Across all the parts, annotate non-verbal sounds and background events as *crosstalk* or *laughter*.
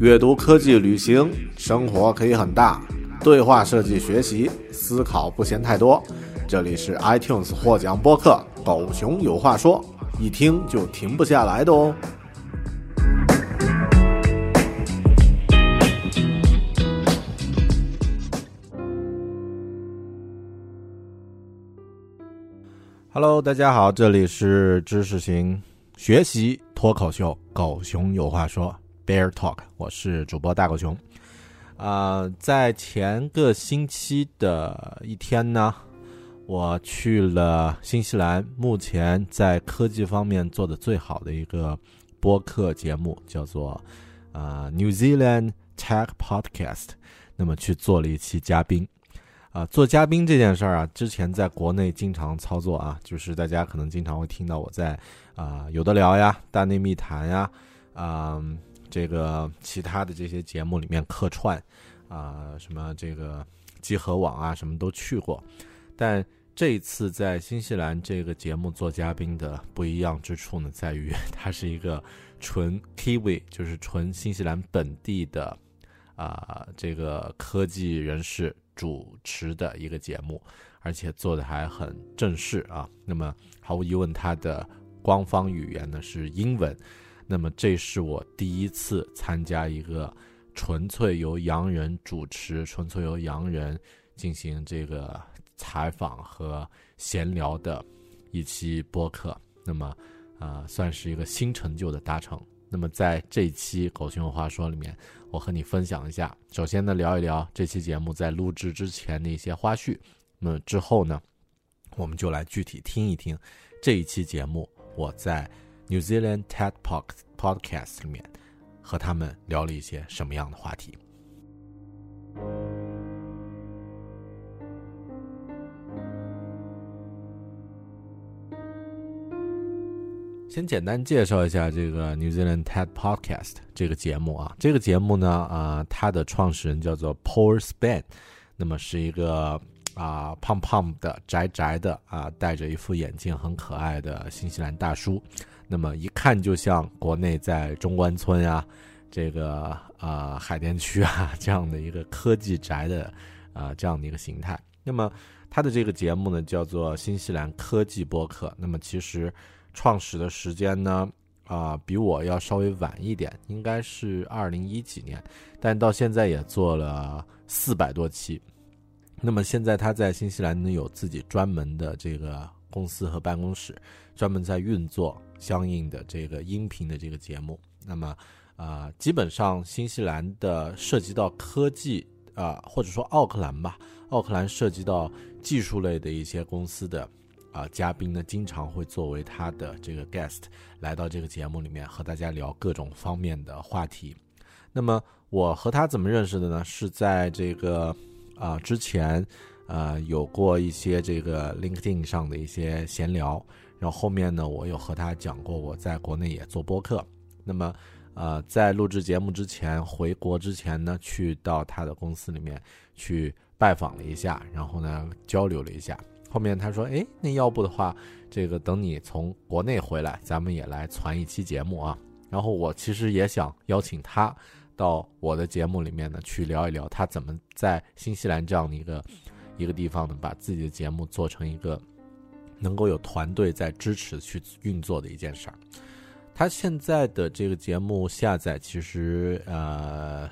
阅读、科技、旅行，生活可以很大。对话设计、学习、思考不嫌太多。这里是 iTunes 获奖播客《狗熊有话说》，一听就停不下来的哦。Hello，大家好，这里是知识型学习脱口秀《狗熊有话说》Bear Talk，我是主播大狗熊。啊，在前个星期的一天呢，我去了新西兰，目前在科技方面做的最好的一个播客节目，叫做啊 New Zealand Tech Podcast。那么去做了一期嘉宾。啊，做嘉宾这件事儿啊，之前在国内经常操作啊，就是大家可能经常会听到我在啊有的聊呀、大内密谈呀、啊这个其他的这些节目里面客串啊，什么这个集合网啊，什么都去过。但这一次在新西兰这个节目做嘉宾的不一样之处呢，在于它是一个纯 Kiwi，就是纯新西兰本地的啊这个科技人士。主持的一个节目，而且做的还很正式啊。那么毫无疑问，它的官方语言呢是英文。那么这是我第一次参加一个纯粹由洋人主持、纯粹由洋人进行这个采访和闲聊的一期播客。那么啊，算是一个新成就的达成。那么在这期《狗熊有话说》里面。我和你分享一下，首先呢，聊一聊这期节目在录制之前的一些花絮。那么之后呢，我们就来具体听一听这一期节目我在 New Zealand TED Podcast 里面和他们聊了一些什么样的话题。先简单介绍一下这个 New Zealand TED Podcast 这个节目啊，这个节目呢，啊，它的创始人叫做 Paul Span，那么是一个啊胖胖的宅宅的啊戴着一副眼镜很可爱的新西兰大叔，那么一看就像国内在中关村啊这个啊海淀区啊这样的一个科技宅的啊这样的一个形态。那么他的这个节目呢叫做新西兰科技播客，那么其实。创始的时间呢，啊，比我要稍微晚一点，应该是二零一几年，但到现在也做了四百多期。那么现在他在新西兰呢有自己专门的这个公司和办公室，专门在运作相应的这个音频的这个节目。那么啊，基本上新西兰的涉及到科技啊，或者说奥克兰吧，奥克兰涉及到技术类的一些公司的。啊，嘉宾呢经常会作为他的这个 guest 来到这个节目里面和大家聊各种方面的话题。那么我和他怎么认识的呢？是在这个啊之前呃有过一些这个 LinkedIn 上的一些闲聊，然后后面呢我有和他讲过我在国内也做播客。那么呃在录制节目之前回国之前呢，去到他的公司里面去拜访了一下，然后呢交流了一下。后面他说：“哎，那要不的话，这个等你从国内回来，咱们也来传一期节目啊。然后我其实也想邀请他到我的节目里面呢，去聊一聊他怎么在新西兰这样的一个一个地方呢，把自己的节目做成一个能够有团队在支持去运作的一件事儿。他现在的这个节目下载其实呃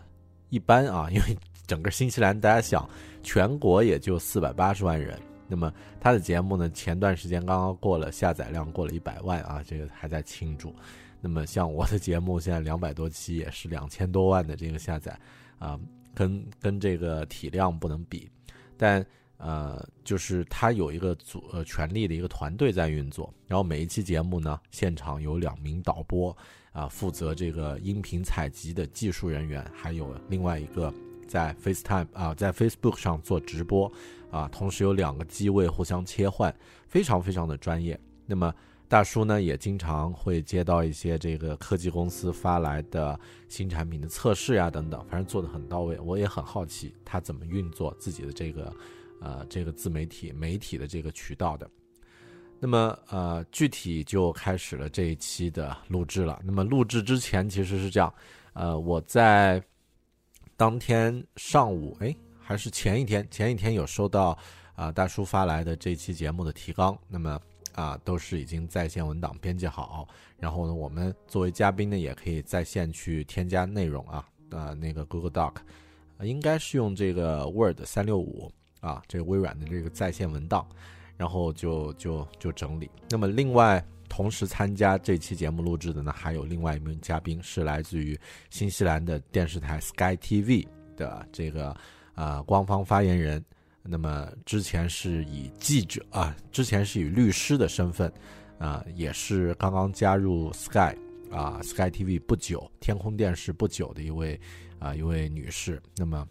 一般啊，因为整个新西兰大家想，全国也就四百八十万人。”那么他的节目呢？前段时间刚刚过了下载量过了一百万啊，这个还在庆祝。那么像我的节目现在两百多期也是两千多万的这个下载啊，跟跟这个体量不能比。但呃，就是他有一个组呃权力的一个团队在运作，然后每一期节目呢，现场有两名导播啊，负责这个音频采集的技术人员，还有另外一个在 FaceTime 啊，在 Facebook 上做直播。啊，同时有两个机位互相切换，非常非常的专业。那么大叔呢，也经常会接到一些这个科技公司发来的新产品的测试呀等等，反正做的很到位。我也很好奇他怎么运作自己的这个呃这个自媒体媒体的这个渠道的。那么呃，具体就开始了这一期的录制了。那么录制之前其实是这样，呃，我在当天上午，哎，还是前一天，前一天有收到啊大叔发来的这期节目的提纲，那么啊都是已经在线文档编辑好，然后呢，我们作为嘉宾呢也可以在线去添加内容啊，呃，那个 Google Doc，应该是用这个 Word 三六五啊，这微软的这个在线文档。然后就就就整理。那么，另外同时参加这期节目录制的呢，还有另外一名嘉宾，是来自于新西兰的电视台 Sky TV 的这个啊官方发言人。那么之前是以记者啊，之前是以律师的身份啊，也是刚刚加入 Sky 啊 Sky TV 不久，天空电视不久的一位啊一位女士。那么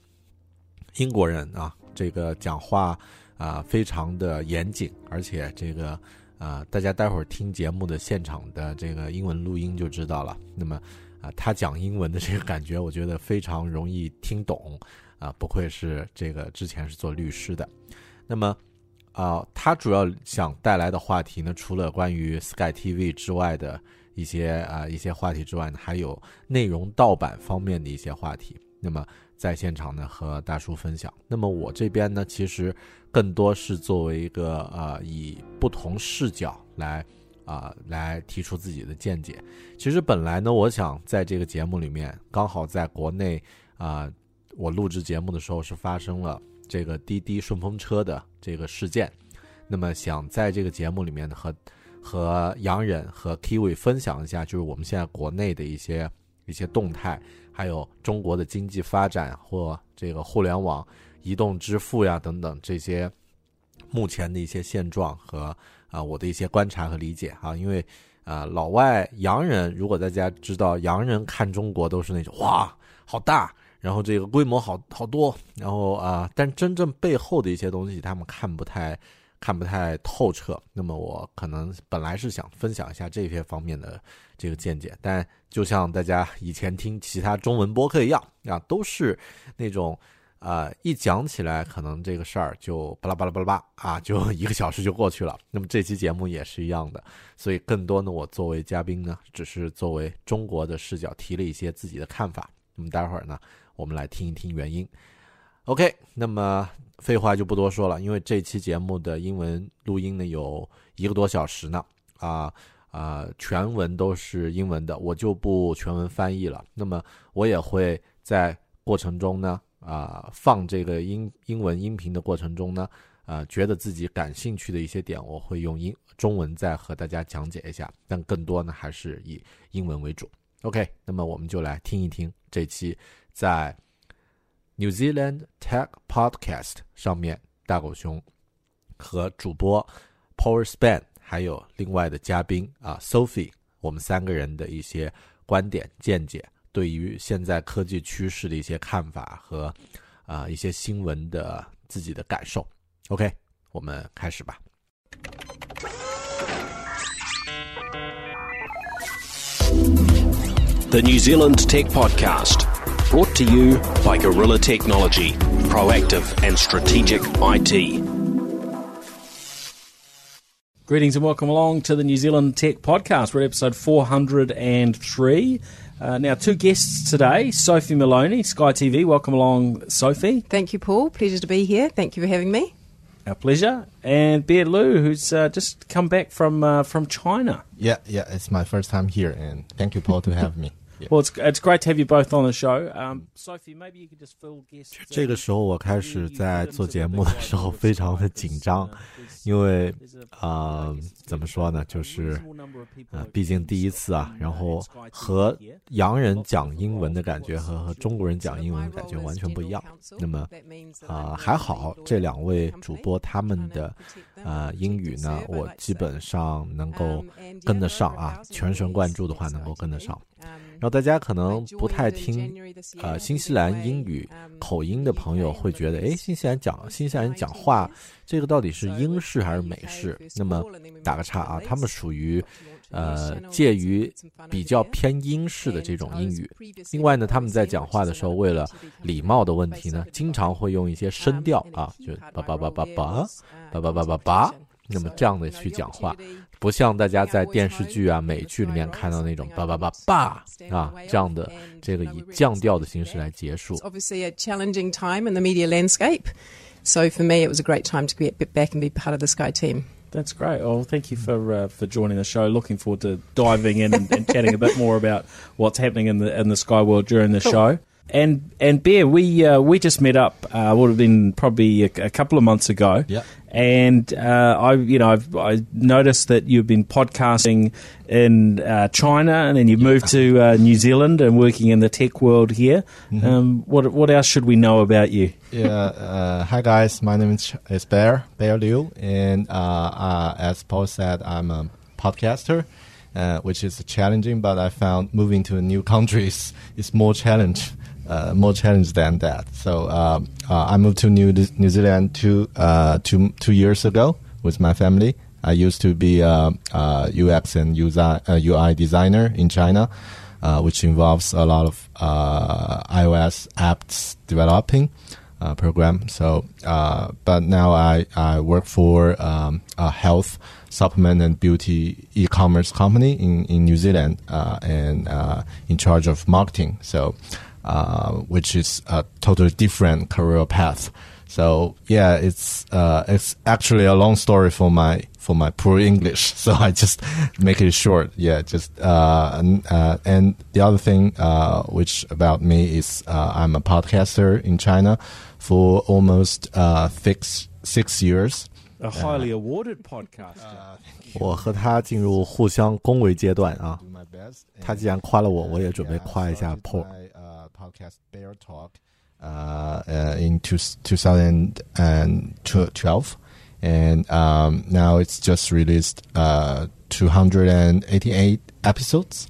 英国人啊，这个讲话。啊，非常的严谨，而且这个啊，大家待会儿听节目的现场的这个英文录音就知道了。那么啊，他讲英文的这个感觉，我觉得非常容易听懂啊，不愧是这个之前是做律师的。那么啊，他主要想带来的话题呢，除了关于 Sky TV 之外的一些啊一些话题之外呢，还有内容盗版方面的一些话题。那么在现场呢，和大叔分享。那么我这边呢，其实。更多是作为一个呃，以不同视角来啊来提出自己的见解。其实本来呢，我想在这个节目里面，刚好在国内啊，我录制节目的时候是发生了这个滴滴顺风车的这个事件。那么想在这个节目里面呢，和和洋人和 Kiwi 分享一下，就是我们现在国内的一些一些动态，还有中国的经济发展或这个互联网。移动支付呀，等等这些目前的一些现状和啊我的一些观察和理解哈，因为啊老外洋人如果大家知道，洋人看中国都是那种哇好大，然后这个规模好好多，然后啊但真正背后的一些东西他们看不太看不太透彻。那么我可能本来是想分享一下这些方面的这个见解，但就像大家以前听其他中文播客一样啊，都是那种。啊，一讲起来，可能这个事儿就巴拉巴拉巴拉巴啊，就 *laughs* 一个小时就过去了。那么这期节目也是一样的，所以更多呢，我作为嘉宾呢，只是作为中国的视角提了一些自己的看法。那么待会儿呢，我们来听一听原因。OK，那么废话就不多说了，因为这期节目的英文录音呢有一个多小时呢，啊啊，全文都是英文的，我就不全文翻译了。那么我也会在过程中呢。啊，放这个英英文音频的过程中呢，啊，觉得自己感兴趣的一些点，我会用英中文再和大家讲解一下，但更多呢还是以英文为主。OK，那么我们就来听一听这期在 New Zealand Tech Podcast 上面大狗熊和主播 Power Span 还有另外的嘉宾啊 Sophie，我们三个人的一些观点见解。对于现在科技趋势的一些看法和啊一些新闻的自己的感受。OK，我们开始吧。The New Zealand Tech Podcast, brought to you by Gorilla Technology, proactive and strategic IT. Greetings and welcome along to the New Zealand Tech Podcast. We're at episode 403. Uh, now, two guests today Sophie Moloney, Sky TV. Welcome along, Sophie. Thank you, Paul. Pleasure to be here. Thank you for having me. Our pleasure. And Bear Liu, who's uh, just come back from uh, from China. Yeah, yeah, it's my first time here, and thank you, Paul, to have me. Well, it's it's great to have you both on the show. Um, Sophie, maybe you could just fill guests. 这个时候我开始在做节目的时候非常的紧张，因为啊，怎么说呢，就是啊，毕竟第一次啊，然后和洋人讲英文的感觉和和中国人讲英文的感觉完全不一样。那么啊，还好这两位主播他们的啊英语呢，我基本上能够跟得上啊，全神贯注的话能够跟得上。然后大家可能不太听，呃，新西兰英语口音的朋友会觉得，哎，新西兰讲新西兰人讲话，这个到底是英式还是美式？那么打个叉啊，他们属于，呃，介于比较偏英式的这种英语。另外呢，他们在讲话的时候，为了礼貌的问题呢，经常会用一些声调啊，就叭叭叭叭叭，叭叭叭叭叭。那么这样的去讲话，不像大家在电视剧啊、美剧里面看到那种叭叭叭叭啊这样的这个以降调的形式来结束。 Obviously, a challenging time in the media landscape. So for me, it was a great time to get back and be part of the Sky team. That's great. Well, thank you for uh, for joining the show. Looking forward to diving in and, and chatting a bit more about what's happening in the in the Sky World during the show. And and Bear, we uh, we just met up. Uh, would have been probably a, a couple of months ago. Yeah. And uh, I, you know, I've, I noticed that you've been podcasting in uh, China, and then you've moved to uh, New Zealand and working in the tech world here. Um, what what else should we know about you? Yeah. Uh, hi guys, my name is, is Bear Bear Liu, and uh, uh, as Paul said, I'm a podcaster, uh, which is challenging. But I found moving to a new country is, is more challenge, uh, more challenge than that. So um, uh, I moved to New New Zealand two uh, two two years ago with my family. I used to be a, a UX and UI, uh, UI designer in China, uh, which involves a lot of uh, iOS apps developing uh, program. So, uh, but now I, I work for um, a health supplement and beauty e-commerce company in, in New Zealand uh, and uh, in charge of marketing. So, uh, which is a totally different career path. So yeah, it's uh, it's actually a long story for my for my poor English. So *laughs* I just make it short. Yeah, just uh, and, uh, and the other thing uh, which about me is uh, I'm a podcaster in China for almost uh, six six years. A highly awarded podcaster. 我和他进入互相恭维阶段啊。 Do my best. 他既然夸了我，我也准备夸一下 started Paul。 Podcast Bear Talk uh, uh, in two, 2012, and um, now it's just released uh, 288 episodes.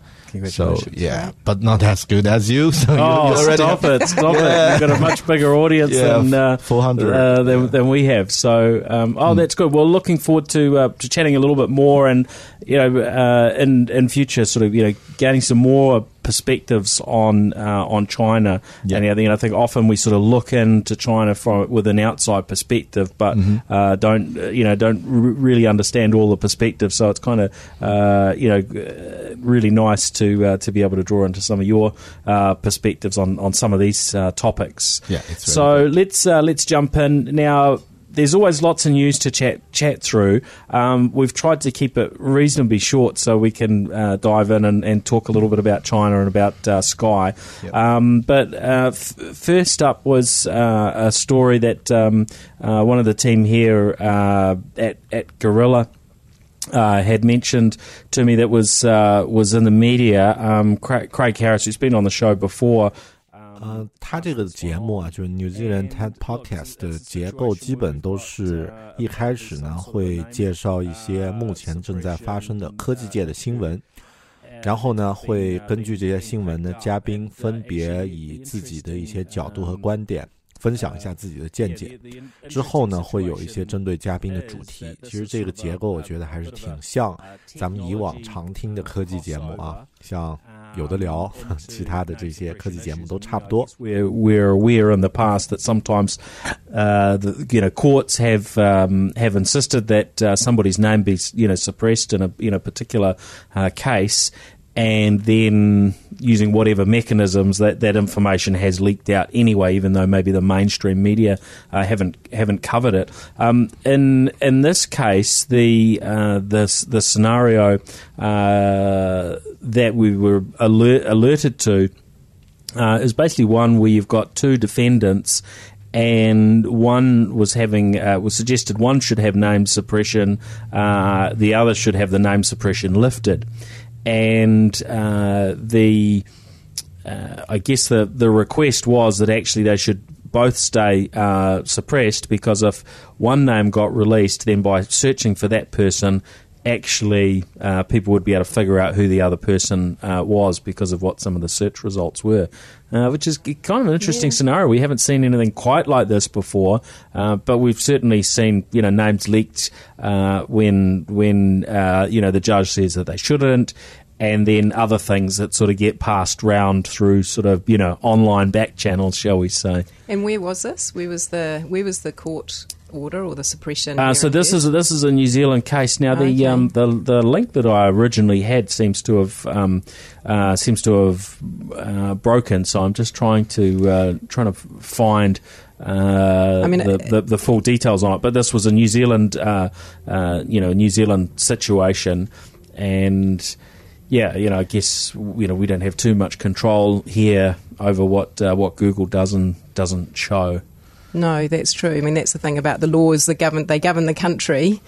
So yeah, but not as good as you. So Oh, you stop have- *laughs* it! Stop it! Yeah. We've got a much bigger audience Yeah, than uh, 400. uh, than, Yeah. than we have. So, um, oh, that's good. Well, looking forward to uh, to chatting a little bit more, and you know, uh, in in future, sort of, you know, gaining some more perspectives on uh, on China. Yeah. And know, I think often we sort of look into China from with an outside perspective, but Mm-hmm. uh, don't uh, you know don't r- really understand all the perspectives. So it's kind of uh, you know uh, really nice to uh, to be able to draw into some of your uh, perspectives on, on some of these uh, topics. Yeah, so let's uh, let's jump in now. There's always lots of news to chat chat through. Um, we've tried to keep it reasonably short so we can uh, dive in and, and talk a little bit about China and about uh, Sky. Yep. Um, but uh, f- first up was uh, a story that um, uh, one of the team here uh, at at Gorilla uh, had mentioned to me that was uh, was in the media. Um, Craig, Craig Harris, who's been on the show before. 呃，他这个节目啊，就是 New Zealand TED Podcast 的结构，基本都是一开始呢会介绍一些目前正在发生的科技界的新闻，然后呢会根据这些新闻呢，嘉宾分别以自己的一些角度和观点分享一下自己的见解。之后呢，会有一些针对嘉宾的主题。其实这个结构我觉得还是挺像咱们以往常听的科技节目啊，像有的聊，其他的这些科技节目都差不多。 We're we're aware in the past that sometimes, uh, the, you know, courts have um, have insisted that uh, somebody's name be you know suppressed in a you know particular uh, case, and then using whatever mechanisms that that information has leaked out anyway, even though maybe the mainstream media uh, haven't haven't covered it. Um, in in this case, the uh, this the scenario uh, that we were alert, alerted to uh, is basically one where you've got two defendants, and one was having uh, was suggested one should have name suppression, uh, the other should have the name suppression lifted, and uh, the uh, I guess the the request was that actually they should both stay uh, suppressed because if one name got released, then by searching for that person, actually uh, people would be able to figure out who the other person uh, was because of what some of the search results were, uh, which is kind of an interesting scenario. We haven't seen anything quite like this before, uh, but we've certainly seen you know names leaked uh, when when uh, you know the judge says that they shouldn't. And then other things that sort of get passed round through sort of you know online back channels, shall we say? And where was this? Where was the where was the court order or the suppression. Uh, so this is this is a New Zealand case. Now the Okay. um, the the link that I originally had seems to have um, uh, seems to have uh, broken. So I'm just trying to uh, trying to find. Uh, I mean, the, the, the full details on it, but this was a New Zealand, uh, uh, you know, New Zealand situation, and yeah, you know, I guess you know we don't have too much control here over what uh, what Google does and doesn't show. No, that's true. I mean, that's the thing about the laws. The govern they govern the country,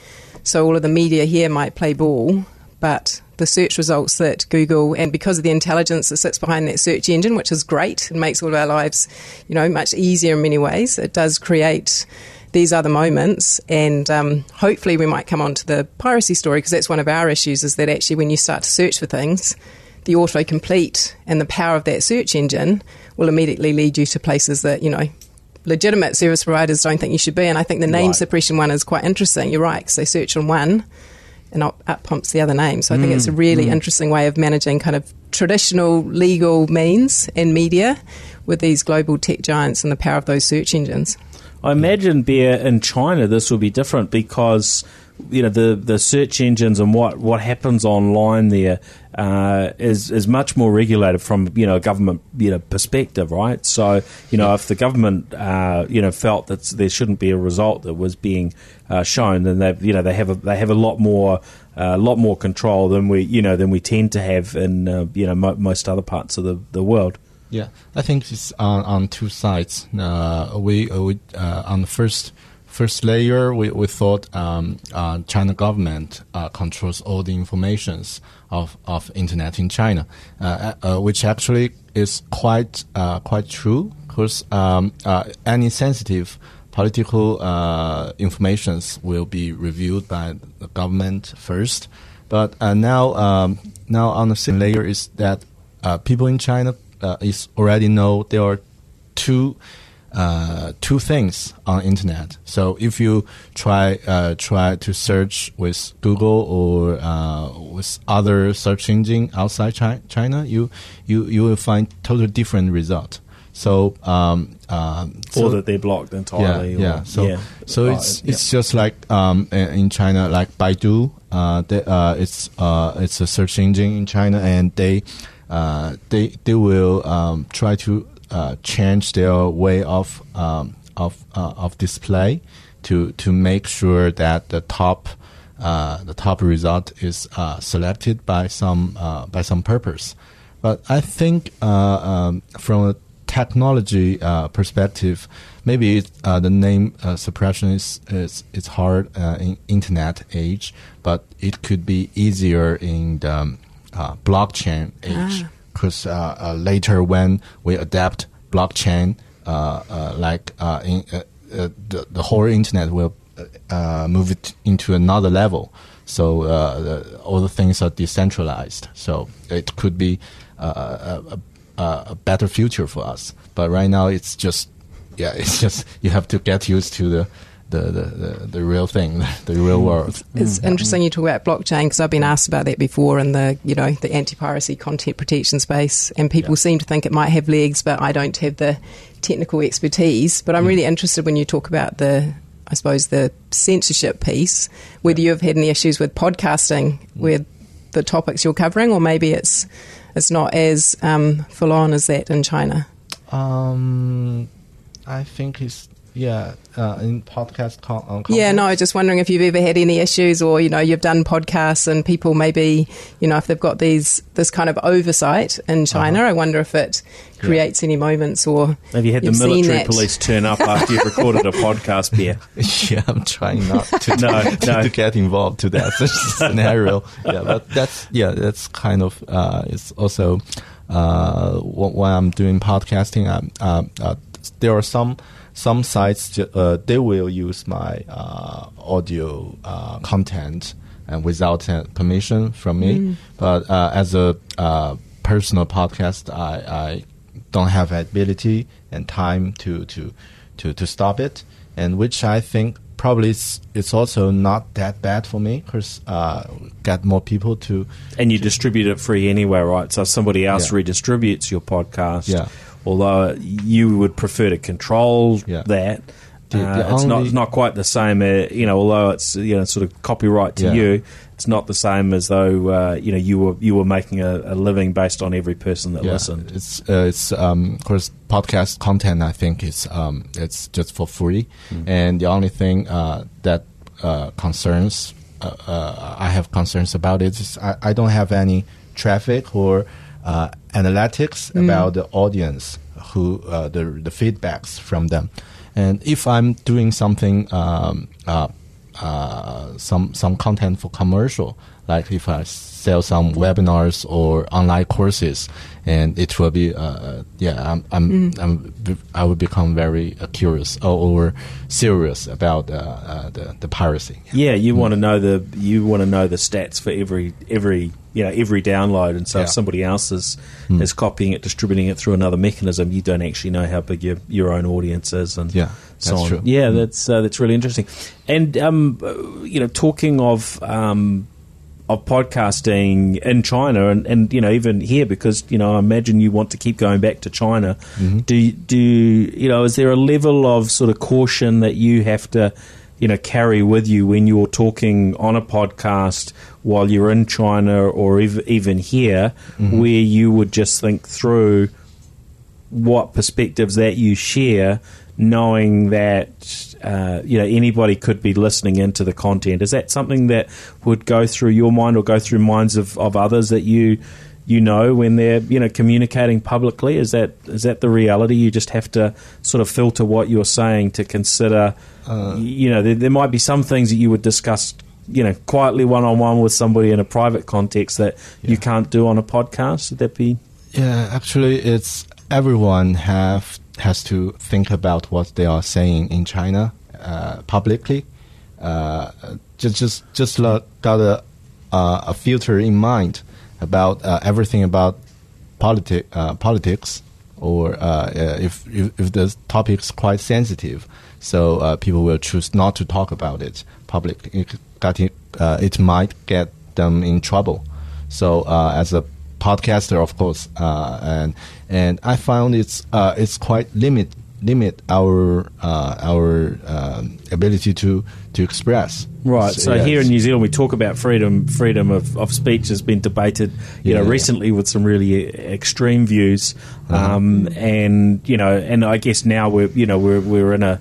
so all of the media here might play ball, but the search results that Google and because of the intelligence that sits behind that search engine, which is great, it makes all of our lives, you know, much easier in many ways. It does create these other moments, and um, hopefully we might come on to the piracy story because that's one of our issues. Is that actually when you start to search for things, the autocomplete and the power of that search engine will immediately lead you to places that you know legitimate service providers don't think you should be. And I think the name Right. suppression one is quite interesting. You're right, because they search on one and up, up pumps the other name. So I think it's a hmm, really hmm. interesting way of managing kind of traditional legal means in media with these global tech giants and the power of those search engines. I imagine, Bear, in China this will be different because you know the, the search engines and what, what happens online there uh, is is much more regulated from you know a government you know perspective, right? So you know if the government uh, you know felt that there shouldn't be a result that was being uh, shown, then they you know they have a, they have a lot more a lot more control than we you know than we tend to have in uh, you know mo- most other parts of the, the world. Yeah, I think it's on, on two sides. Uh, we uh, we uh, on the first first layer, we, we thought um, uh, China government uh, controls all the informations of, of internet in China, uh, uh, which actually is quite uh, quite true because um, uh, any sensitive political uh, informations will be reviewed by the government first. But uh, now um, now on the second layer is that uh, people in China uh, is already know there are two uh, two things on internet. So if you try uh, try to search with Google or uh, with other search engine outside Chi- China, you you you will find totally different result. So um, um, so or that they're blocked entirely. yeah, or- yeah. So, yeah. so Uh, it's yeah. it's just like um, in in China, like Baidu. Uh, they, uh, it's uh, it's a search engine in China, and they uh, they they will um, try to uh, change their way of um, of uh, of display to to make sure that the top uh, the top result is uh, selected by some uh, by some purpose. But I think uh, um, from a technology perspective, maybe the name suppression is is it's hard in internet age, but it could be easier in the um, blockchain age because uh, uh, later when we adapt blockchain, uh, uh like uh, in uh, the the whole internet will move it into another level. So the, all the things are decentralized. So it could be a, a, a better future for us. But right now, it's just yeah, *laughs* it's just you have to get used to the the, the, the, the real thing, *laughs* the real world. It's interesting you talk about blockchain because I've been asked about that before in the you know the anti-piracy content protection space, and people Yeah. seem to think it might have legs, but I don't have the technical expertise. But I'm really interested when you talk about the, I suppose the censorship piece, whether you have had any issues with podcasting with the topics you're covering, or maybe it's it's not as um, full on as that in China. Um, I think it's yeah uh, in podcast. Con- uh, Yeah, no, just wondering if you've ever had any issues, or you know, you've done podcasts and people maybe, you know, if they've got these this kind of oversight in China, I wonder if it creates any moments or Have you had the you've seen military police turn up after you've recorded a podcast, Bear? *laughs* yeah, I'm trying not to, *laughs* No, *laughs* to, no. to get involved to that scenario. Yeah, but that's yeah, that's kind of uh, it's also uh, when I'm doing podcasting. Um, um, uh, there are some some sites ju- uh, they will use my uh, audio uh, content and without uh, permission from me. But uh, as a uh, personal podcast, I, I don't have ability and time to to to, to stop it, and which I think probably it's, it's also not that bad for me because uh, get more people to And you distribute it free anyway, right? So if somebody else Yeah. redistributes your podcast, Yeah. Although you would prefer to control Yeah. that, Uh, it's not only- not quite the same. Uh, you know, although it's you know sort of copyright to Yeah. you, it's not the same as though uh, you know you were you were making a, a living based on every person that Yeah, listened. It's uh, it's um, of course podcast content. I think is um, it's just for free, and the only thing uh, that uh, concerns uh, uh, I have concerns about it is I, I don't have any traffic or uh, analytics about the audience who uh, the the feedbacks from them, and if I'm doing something um, uh, uh, some some content for commercial, like if I sell some webinars or online courses, and it will be uh, yeah I'm, I'm, I'm I will become very uh, curious or, or serious about uh, uh, the the piracy. Yeah, you want to know the you want to know the stats for every every you know every download, and so if somebody else is is copying it, distributing it through another mechanism, you don't actually know how big your your own audience is, and Yeah, so that's on. true. Yeah, that's uh, that's really interesting. And um, uh, you know, talking of um, of podcasting in China, and, and you know even here, because you know I imagine you want to keep going back to China. Mm-hmm. Do you- do you, know? Is there a level of sort of caution that you have to you know carry with you when you're talking on a podcast while you're in China or ev- even here, mm-hmm. where you would just think through what perspectives that you share, knowing that uh, you know anybody could be listening into the content. Is that something that would go through your mind or go through minds of, of others that you you know when they're you know communicating publicly? Is that is that the reality? You just have to sort of filter what you're saying to consider. you know, there, there might be some things that you would discuss. You know, quietly one on one with somebody in a private context that you can't do on a podcast. Would that be Yeah, actually, it's everyone have has to think about what they are saying in China uh, publicly. Uh, just just just got a a filter in mind about uh, everything about politi- uh, politics, or uh, if, if if the topic's quite sensitive, so people will choose not to talk about it publicly. It, it, it might get them in trouble. So as a podcaster, of course, uh, and and I found it's uh, it's quite limit limit our uh, our um, ability to to express. Right. So yes. here in New Zealand, we talk about freedom. Freedom of, of speech has been debated, you know, Yeah. recently with some really extreme views, um, and you know, and I guess now we're, you know, we're we're in a,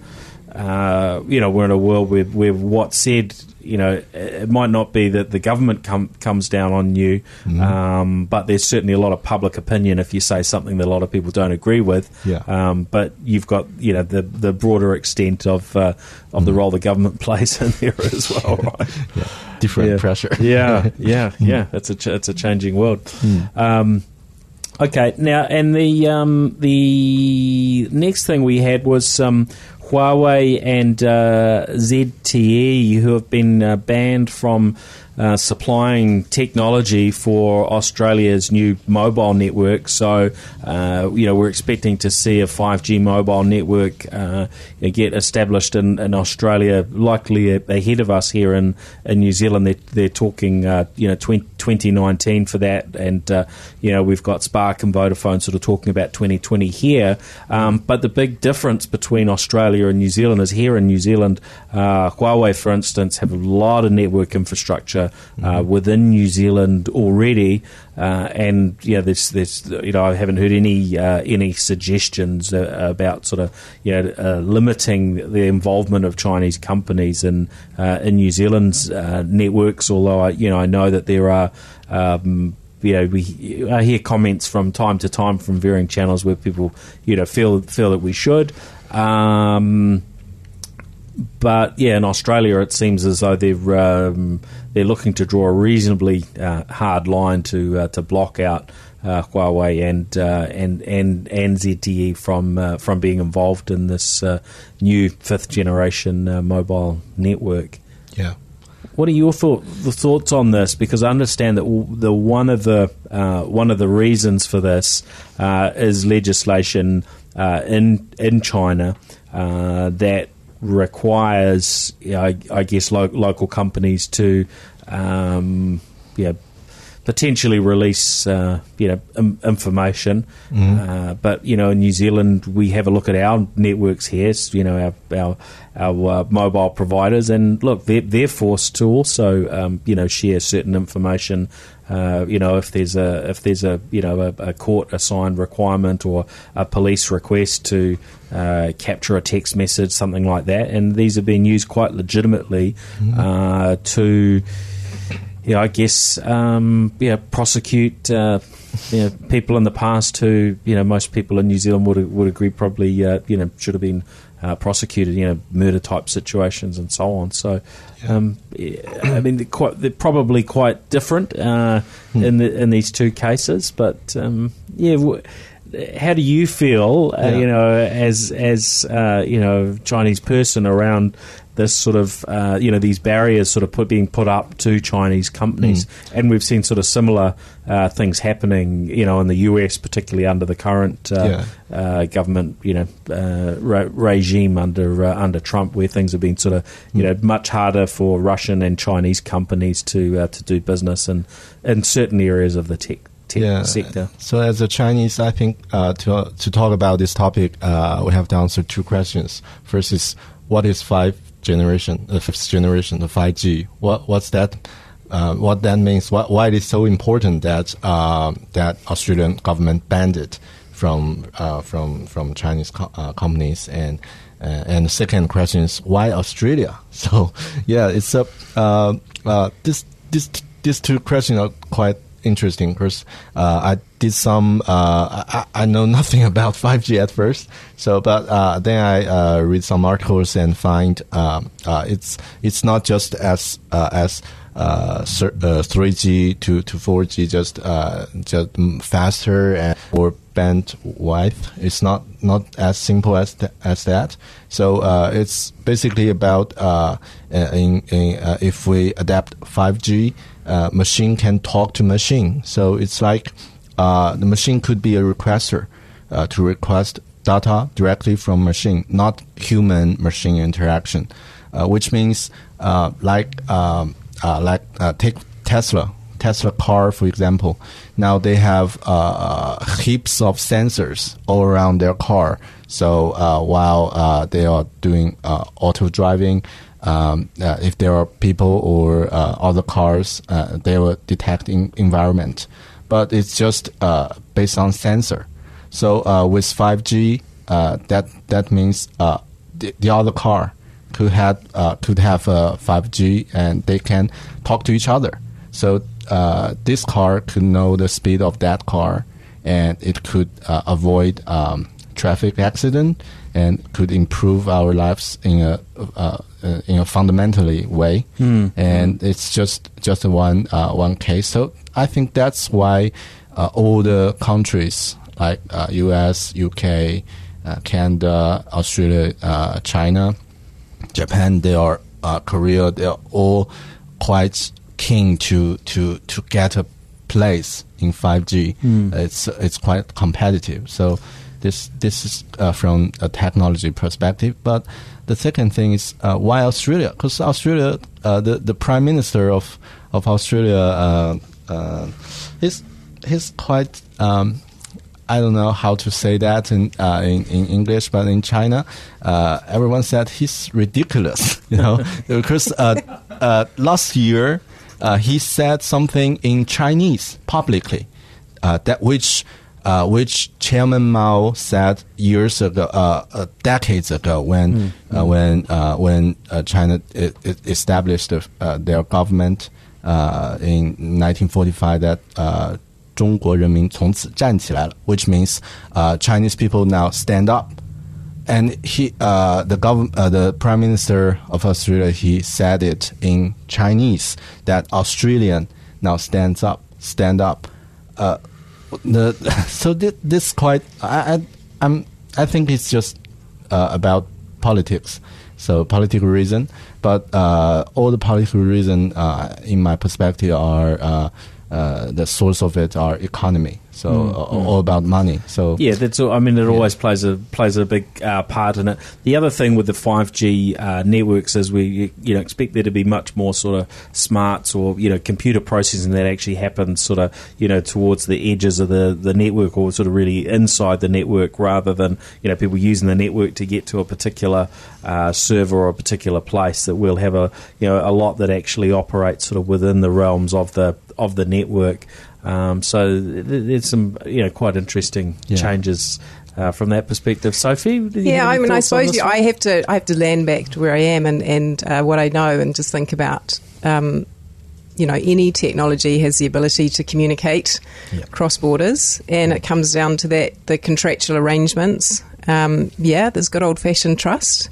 uh, you know, we're in a world where where what's said, you know, it might not be that the government com- comes down on you, um, but there's certainly a lot of public opinion if you say something that a lot of people don't agree with. Yeah. Um, but you've got, you know, the the broader extent of uh, of the role the government *laughs* plays in there as well, *laughs* right? different Yeah. pressure. *laughs* yeah, yeah, yeah. It's a ch- it's a changing world. Hmm. Um, okay, now and the um, the next thing we had was um, Huawei and uh, ZTE, who have been uh, banned from. Uh, supplying technology for Australia's new mobile network. So, uh, you know, we're expecting to see a 5G mobile network uh, get established in, in Australia, likely ahead of us here in, in New Zealand. They're, they're talking, uh, you know, 20, 2019 for that. And, uh, you know, we've got Spark and Vodafone sort of talking about 2020 here. Um, but the big difference between Australia and New Zealand is here in New Zealand, Huawei, for instance, have a lot of network infrastructure uh, within New Zealand already. Uh, and yeah, there's, there's, you know, I haven't heard any uh, any suggestions uh, about sort of, you know, uh, limiting the involvement of Chinese companies in uh, in New Zealand's uh, networks. Although I, you know, I know that there are. Um, you know, we I hear comments from time to time from varying channels where people, you know, feel feel that we should. Um, but yeah, in Australia, it seems as though they're um, they're looking to draw a reasonably uh, hard line to uh, to block out uh, Huawei and uh, and and and ZTE from uh, from being involved in this uh, new fifth generation uh, mobile network. Yeah. What are your thought, the thoughts on this? Because I understand that the one of the uh, one of the reasons for this uh, is legislation uh, in in China uh, that requires, you know, I, I guess, lo- local companies to, um, you know, potentially release, uh, you know, Im- information. Uh, but you know, in New Zealand, we have a look at our networks here. You know, our our, our uh, mobile providers, and look, they're, they're forced to also, um, you know, share certain information. Uh, you know, if there's a if there's a you know a, a court assigned requirement or a police request to uh, capture a text message, something like that, and these are being used quite legitimately uh, to yeah, I guess um, yeah, prosecute uh, you know, people in the past who you know most people in New Zealand would would agree probably uh, you know should have been uh, prosecuted, you know, murder type situations and so on. So, um, I mean, they're, quite, they're probably quite different uh, in the, in these two cases, but um, yeah. W- how do you feel, uh, Yeah. you know, as as uh, you know, Chinese person around this sort of uh, you know these barriers sort of put, being put up to Chinese companies, and we've seen sort of similar uh, things happening, you know, in the US, particularly under the current uh, uh, government, you know, uh, re- regime under uh, under Trump, where things have been sort of you know much harder for Russian and Chinese companies to uh, to do business in in certain areas of the tech tech sector. So as a Chinese, I think uh, to to talk about this topic, uh, we have to answer two questions. First is what is five generation, the fifth generation, the five G? What what's that? Uh, what that means? Why, why it is so important that uh, that Australian government banned it from uh, from from Chinese co- uh, companies and. Uh, and the second question is why Australia? *laughs* So, yeah, it's a uh, this this these two questions are quite interesting because uh, I did some. Uh, I, I know *laughs* nothing about 5G at first, so but uh, then I read some articles and find um, it's it's not just as as uh, uh, 3G to, to 4G just uh, just faster and or bandwidth. It's not not as simple as th- as that. So uh, it's basically about in, in, if we adapt 5G, uh, machine can talk to machine. So it's like uh, the machine could be a requester uh, to request data directly from machine, not human machine interaction, uh, which means uh, like um, uh, like take Tesla. Tesla car, for example, now they have heaps of sensors all around their car. So while they are doing auto driving, um, uh, if there are people or uh, other cars, uh, they will detect in environment. But it's just uh, based on sensor. So uh, with 5G, uh, that that means the, the other car could have could have uh, 5G and they can talk to each other. So this car could know the speed of that car, and it could avoid um, traffic accident and could improve our lives in a uh, uh, in a fundamentally way. And it's just just one uh, one case. So I think that's why uh, all the countries like uh, U.S., U.K., uh, Canada, Australia, uh, China, Japan, they are uh, Korea, they are all quite keen to to to get a place in 5G. It's it's quite competitive. So this this is uh, from a technology perspective. But the second thing is uh, why Australia? Because Australia, uh, the the prime minister of of Australia, uh, uh, he's he's quite. Um, I don't know how to say that in uh, in, in English, but in China, uh, everyone said he's ridiculous. *laughs* You know, *laughs* because uh, uh, last year he said something in Chinese publicly, that which uh, which Chairman Mao said years ago, uh, uh, decades ago, when uh, when uh, when uh, China i i established uh, their government uh, in 1945 that. Uh, 中国人民从此站起来了, which means uh, Chinese people now stand up. And he, uh, the government, uh, the prime minister of Australia, he said it in Chinese that Australian now stands up, stand up. Uh, the *laughs* so this, this quite, I, I, I'm, I think it's just uh, about politics. So political reason, but uh, all the political reason, uh, in my perspective, are uh, uh, the source of it are economy. So uh, all about money. So Yeah, that's. All, I mean, it always plays a plays a big uh, part in it. The other thing with the five G uh, networks is we you know expect there to be much more sort of smarts or you know computer processing that actually happens sort of you know towards the edges of the the network or sort of really inside the network rather than you know people using the network to get to a particular uh, server or a particular place. That we'll have a you know a lot that actually operates sort of within the realms of the of the network. Um, so th- there's some you know quite interesting Yeah. changes uh, from that perspective. Sophie, do you Yeah, have I mean, I suppose you. I have to I have to land back to where I am and and uh, what I know, and just think about. Um, you know, any technology has the ability to communicate Yeah. cross borders, and it comes down to that the contractual arrangements. Um, yeah, there's good old fashioned trust.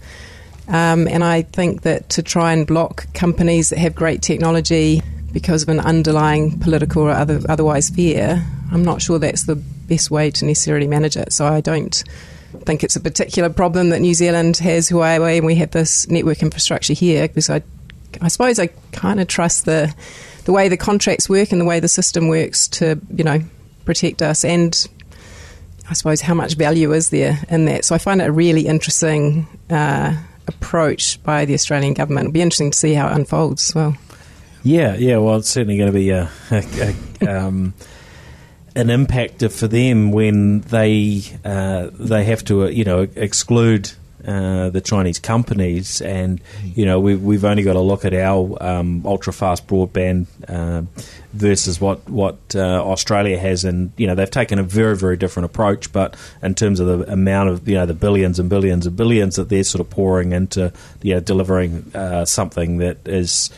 Um, and I think that to try and block companies that have great technology because of an underlying political or other, otherwise fear, I'm not sure that's the best way to necessarily manage it. So I don't think it's a particular problem that New Zealand has Huawei and we have this network infrastructure here because I, I suppose I kind of trust the the way the contracts work and the way the system works to you know protect us and I suppose how much value is there in that. So I find it a really interesting uh, approach by the Australian government. It'll be interesting to see how it unfolds as well. Yeah, yeah. Well, it's certainly going to be a, a, a, um, an impact for them when they uh, they have to, uh, you know, exclude. Uh, the Chinese companies, and you know we've we've only got to look at our um, ultra fast broadband um versus what what uh, Australia has, and you know they've taken a very very different approach. But in terms of the amount of you know the billions and billions and billions that they're sort of pouring into you know delivering uh, something that is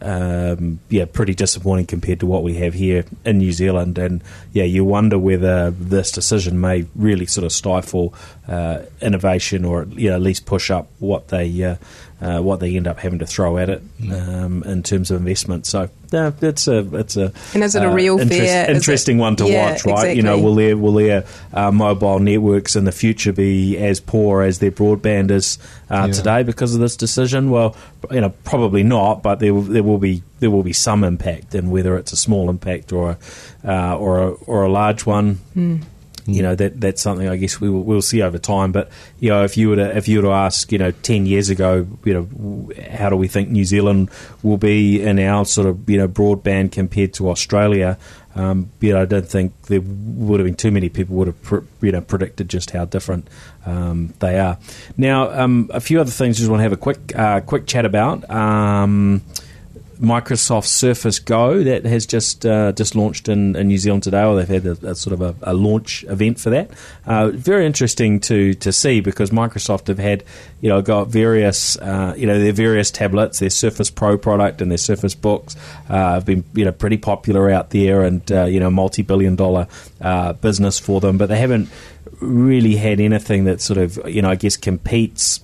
um, yeah, pretty disappointing compared to what we have here in New Zealand. And yeah, you wonder whether this decision may really sort of stifle uh, innovation or you know, at least push up what they uh, uh, what they end up having to throw at it um, in terms of investment. So yeah, it's a it's a And is it a uh, real interest- fear? Is it- interesting one to Yeah, watch, right? You know, will their will their uh, mobile networks in the future be as poor as their broadband is uh, Yeah. today because of this decision? Well, you know, probably not, but there will- there will be there will be some impact, and whether it's a small impact or a, uh, or a, or a large one. You know that that's something I guess we will we'll see over time. But you know, if you were to if you were to ask, you know, ten years ago, you know, how do we think New Zealand will be in our sort of you know broadband compared to Australia? Um, you know, I don't think there would have been too many people would have pr- you know predicted just how different um, they are. Now, um, a few other things just want to have a quick uh, quick chat about. Microsoft Surface Go that has just uh, just launched in, in New Zealand today, or they've had a, a sort of a, a launch event for that. Uh, very interesting to to see because Microsoft have had you know got various uh, you know their various tablets, their Surface Pro product and their Surface Books uh, have been you know pretty popular out there and uh, you know multi billion dollar uh, business for them, but they haven't really had anything that sort of you know I guess competes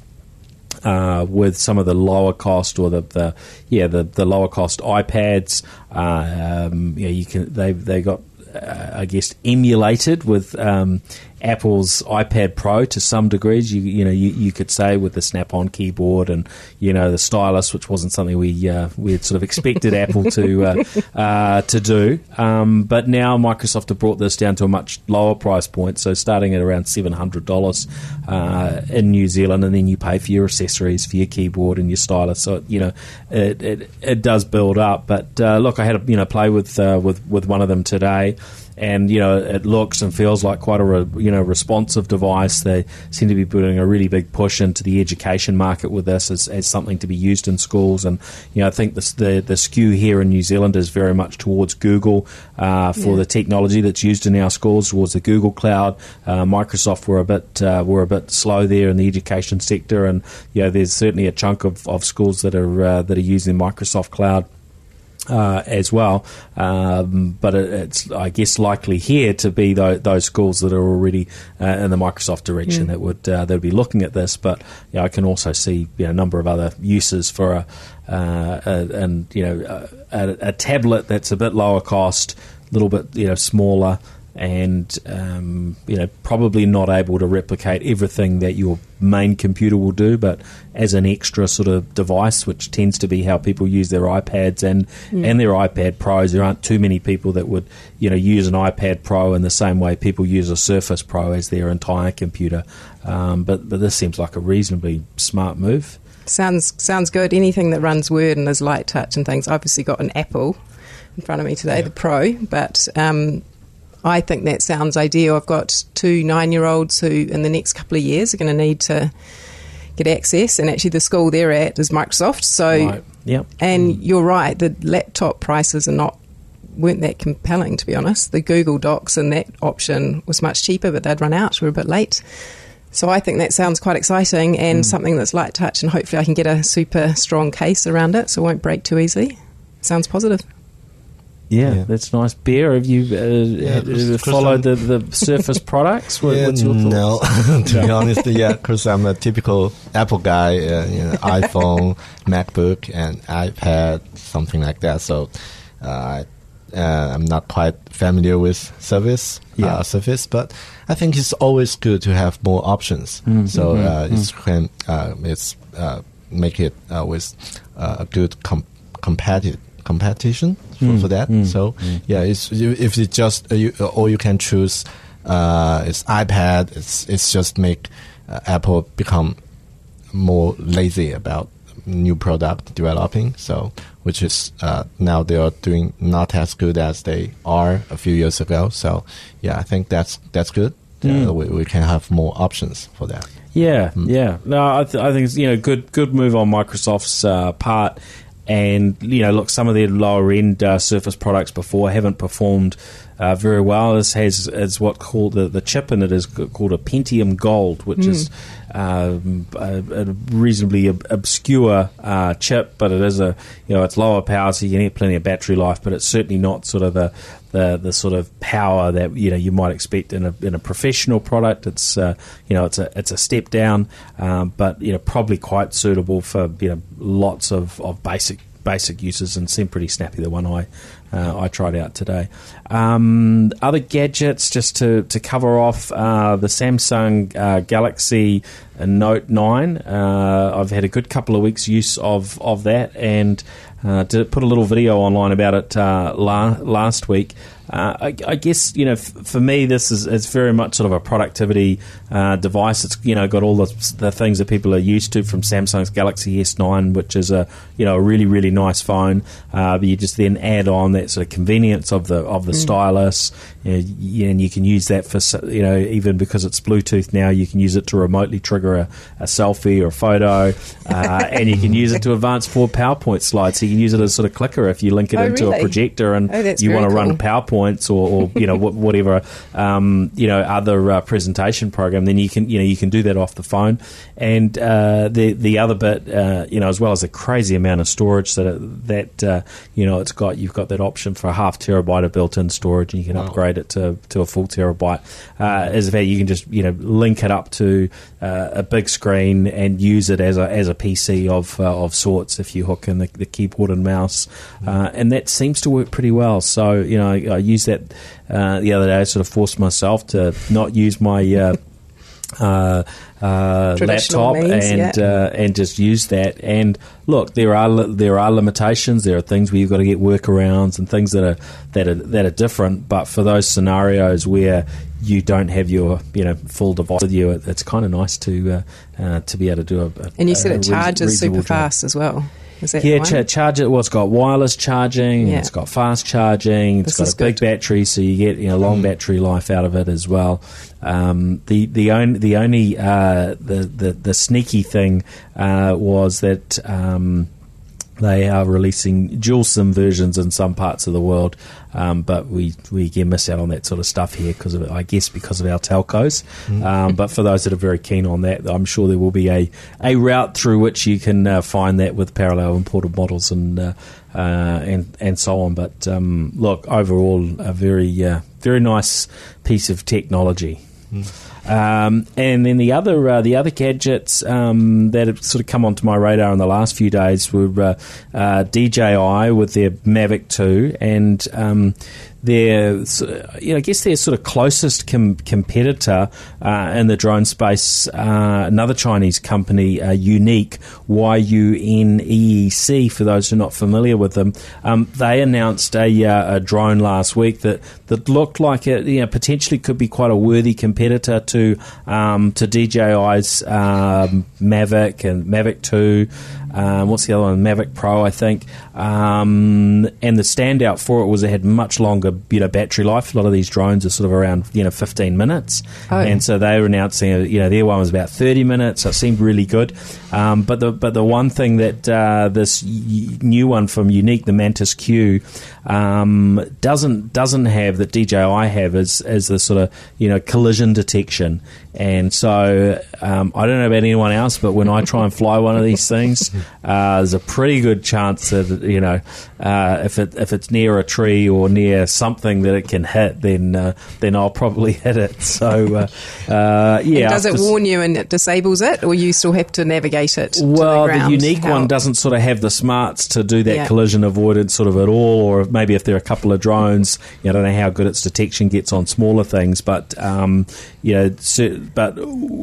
uh, with some of the lower cost or the, the yeah the, the lower cost iPads. Uh, um, yeah, you can they they got uh, I guess emulated with um, Apple's iPad Pro to some degrees. You you know you, you could say with the Snap-on keyboard and you know the stylus, which wasn't something we uh, we had sort of expected Apple to uh, *laughs* uh, to do. Um, but now Microsoft have brought this down to a much lower price point, so starting at around seven hundred dollars uh, in New Zealand, and then you pay for your accessories, for your keyboard and your stylus. So you know it it, it does build up. But uh, look, I had a you know play with uh, with with one of them today and you know it looks and feels like quite a re, you know responsive device. They seem to be putting a really big push into the education market with this as, as something to be used in schools. And you know I think this, the the skew here in New Zealand is very much towards Google uh, for Yeah. the technology that's used in our schools, towards the Google Cloud. Uh, Microsoft were a bit uh, were a bit slow there in the education sector, and you know there's certainly a chunk of, of schools that are uh, that are using Microsoft Cloud uh, as well. Um, but it, it's, I guess, likely here to be tho- those schools that are already uh, in the Microsoft direction that would uh, that would be looking at this. But you know, I can also see you know, a number of other uses for a, uh, a and you know a, a tablet that's a bit lower cost, a little bit you know smaller. And um, you know probably not able to replicate everything that your main computer will do, but as an extra sort of device, which tends to be how people use their iPads and and their iPad Pros. There aren't too many people that would you know use an iPad Pro in the same way people use a Surface Pro as their entire computer. Um, but but this seems like a reasonably smart move. Sounds sounds good. Anything that runs Word and is light touch and things. I've obviously got an Apple in front of me today, the Pro, but um, I think that sounds ideal. I've got two nine year olds who, in the next couple of years, are going to need to get access, and actually, the school they're at is Microsoft. So, Right. Yep. and mm. you're right, the laptop prices are not weren't that compelling to be honest. The Google Docs and that option was much cheaper, but they'd run out. We were a bit late. So I think that sounds quite exciting and mm. something that's light touch, and hopefully I can get a super strong case around it, so it won't break too easily. Sounds positive. Yeah, Yeah. that's nice. Bear, have you uh, uh, followed the, the Surface *laughs* products? What, Yeah, what's your thoughts? no, *laughs* to be honest, yeah, *laughs* because I'm a typical Apple guy. Uh, you know, iPhone, MacBook, and iPad, something like that. So, uh, uh, I'm not quite familiar with Surface. Yeah. Uh, Surface, but I think it's always good to have more options. Mm. So Mm-hmm. uh, it's can uh, it's uh, make it uh, with uh, a good com- competitive competition for, Mm, for that. mm, so mm. yeah, it's if it's just uh, you, or you can choose uh, it's iPad. It's it's just make uh, Apple become more lazy about new product developing. So which is uh, now they are doing not as good as they are a few years ago. So yeah, I think that's that's good. Mm. Uh, we, we can have more options for that. Yeah, Mm. yeah. No, I, th- I think it's you know good good move on Microsoft's uh, part. And you know, look, some of their lower end uh, Surface products before haven't performed uh, very well. This has is what called the, the chip in it is called a Pentium Gold, which is um, a, a reasonably ob- obscure uh, chip, but it is a you know it's lower power, so you can get plenty of battery life. But it's certainly not sort of the the, the sort of power that you know you might expect in a in a professional product. It's uh, you know it's a it's a step down, um, but you know probably quite suitable for you know lots of, of basic basic uses and seemed pretty snappy. The one I uh, I tried out today. Um, other gadgets just to to cover off uh, the Samsung uh, Galaxy Note Nine. Uh, I've had a good couple of weeks use of of that and. Uh, did put a little video online about it uh, la- last week. Uh, I, I guess you know, f- for me, this is it's very much sort of a productivity uh, device. It's you know got all the, the things that people are used to from Samsung's Galaxy S9, which is a you know a really really nice phone. Uh, but you just then add on that sort of convenience of the of the stylus, you know, and you can use that for you know even because it's Bluetooth now, you can use it to remotely trigger a, a selfie or a photo, uh, *laughs* and you can use it to advance forward PowerPoint slides. So you can use it as sort of clicker if you link it Oh, into a projector and Oh, you want to run cool. PowerPoints or, or you know whatever um, you know other uh, presentation program, then you can you know you can do that off the phone. And uh, the the other bit, uh, you know, as well as a crazy amount of storage that it, that uh, you know it's got, you've got that option for a half terabyte of built-in storage, and you can Wow. upgrade it to to a full terabyte. Uh, as a fact, you can just you know link it up to uh, a big screen and use it as a as a PC of uh, of sorts if you hook in the, the keyboard and mouse, uh, and that seems to work pretty well. So you know, I, I used that uh, the other day. I sort of forced myself to not use my. Uh, uh, laptop means, and yeah. uh, and just use that. And look, there are there are limitations. There are things where you've got to get workarounds and things that are that are that are different. But for those scenarios where you don't have your you know full device with you, it, it's kind of nice to uh, uh, to be able to do a. And you a said it charges super job. fast as well. Is that Yeah, the cha- one? charge it. Well, it's got wireless charging. Yeah. It's got fast charging. It's This got is a big good. battery, so you get you know long battery life out of it as well. Um, the the only the only uh, the, the the sneaky thing uh, was that. Um, they are releasing dual SIM versions in some parts of the world, um, but we we again miss out on that sort of stuff here because of I guess because of our telcos. Um, but for those that are very keen on that, I'm sure there will be a, a route through which you can uh, find that with parallel imported models and uh, uh, and and so on. But um, look, overall, a very uh, very nice piece of technology. Um, and then the other uh, the other gadgets um, that have sort of come onto my radar in the last few days were uh, uh, DJI with their Mavic 2 and um, their, you know, I guess their sort of closest com- competitor uh, in the drone space, uh, another Chinese company, uh, Yuneec, Y U N E E C, for those who are not familiar with them, um, they announced a, uh, a drone last week that, that looked like it, you know, potentially could be quite a worthy competitor to um, to DJI's um, Mavic and Mavic Two. Um, what's the other one? Mavic Pro, I think. Um, and the standout for it was it had much longer, you know, battery life. A lot of these drones are sort of around, you know, 15 minutes. Oh. And so they were announcing, uh, you know, their one was about 30 minutes. So it seemed really good. Um, but the but the one thing that uh, this y- new one from Yuneec, the Mantis Q, um, doesn't doesn't have that DJI have is is the sort of you know collision detection. And so um, I don't know about anyone else, but when I try and fly one of these things, *laughs* uh, there's a pretty good chance that you know uh, if it if it's near a tree or near something that it can hit, then uh, then I'll probably *laughs* hit it. So uh, uh, yeah, And does it after- warn you and it disables it, or you still have to navigate it? to well, the, the, Yuneec How- one doesn't sort of have the smarts to do that Yeah. collision avoidance sort of at all, or maybe if there are a couple of drones, you know, I don't know how good its detection gets on smaller things, but um, you know, cer- but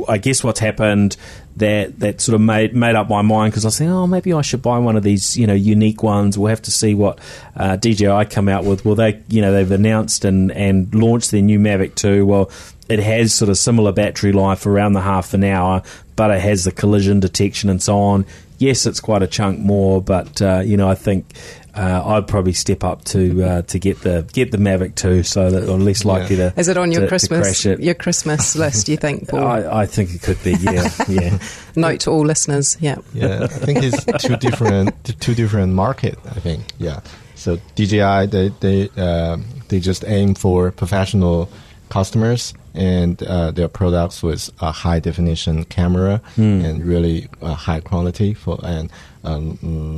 I guess what's happened that that sort of made made up my mind because I was thinking, oh, maybe I should buy one of these, you know, Yuneec ones. We'll have to see what uh, DJI come out with. Well, they, you know, they've announced and and launched their new Mavic 2. Well, it has sort of similar battery life around the half an hour, but it has the collision detection and so on. Yes, it's quite a chunk more, but uh, you know, I think uh, I'd probably step up to uh, to get the get the Mavic 2, so that I'm less likely to. Is it on your to- to Christmas crash it. your Christmas *laughs* list? You think? Paul? I, I think it could be, yeah, *laughs* yeah. Note to all listeners. Yeah. Yeah, I think it's two different t- two different market. I think yeah. So DJI they they um they just aim for professional customers and uh, their products with a high definition camera and really uh, high quality for and um,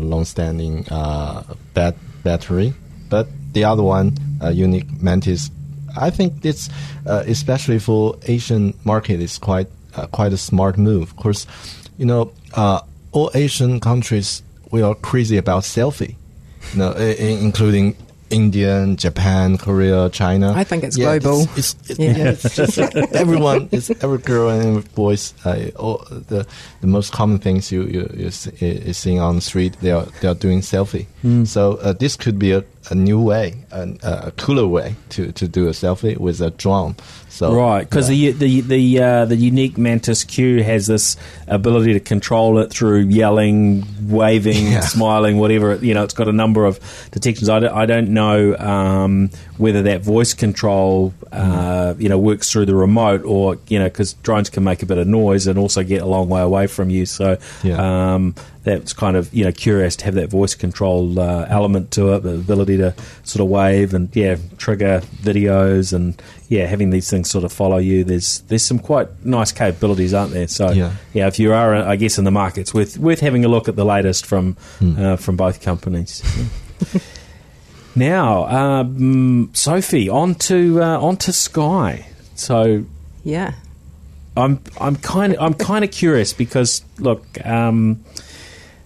long standing uh, bat- battery. But the other one, uh, Yuneec Mantis, I think it's uh, especially for Asian market is quite uh, quite a smart move. Of course, you know, uh, all Asian countries we are crazy about selfie. You know, including India, Japan, Korea, China. I think it's Yeah, global. It's, it's, Yeah. yeah. it's just like *laughs* everyone, it's every girl and every boys. Uh, all the the most common things you you you see, is seeing on the street. They are they are doing selfie. Hmm. So uh, this could be a, a new way, an, a cooler way to, to do a selfie with a drone. So Right, because yeah. the the the uh, the Yuneec Mantis Q has this ability to control it through yelling, waving, Yeah. smiling, whatever. You know, it's got a number of detections. I don't, I don't know um, whether that voice control, uh, you know, works through the remote or you know, because drones can make a bit of noise and also get a long way away from you. So. Yeah. Um, that's kind of you know curious to have that voice control uh, element to it, the ability to sort of wave and yeah trigger videos and yeah having these things sort of follow you. There's there's some quite nice capabilities, aren't there? So Yeah. if you are I guess in the market, it's worth worth having a look at the latest from uh, from both companies. *laughs* now, um, Sophie, on to uh, on to Sky. So Yeah. I'm I'm kind of I'm kind of curious because look, um,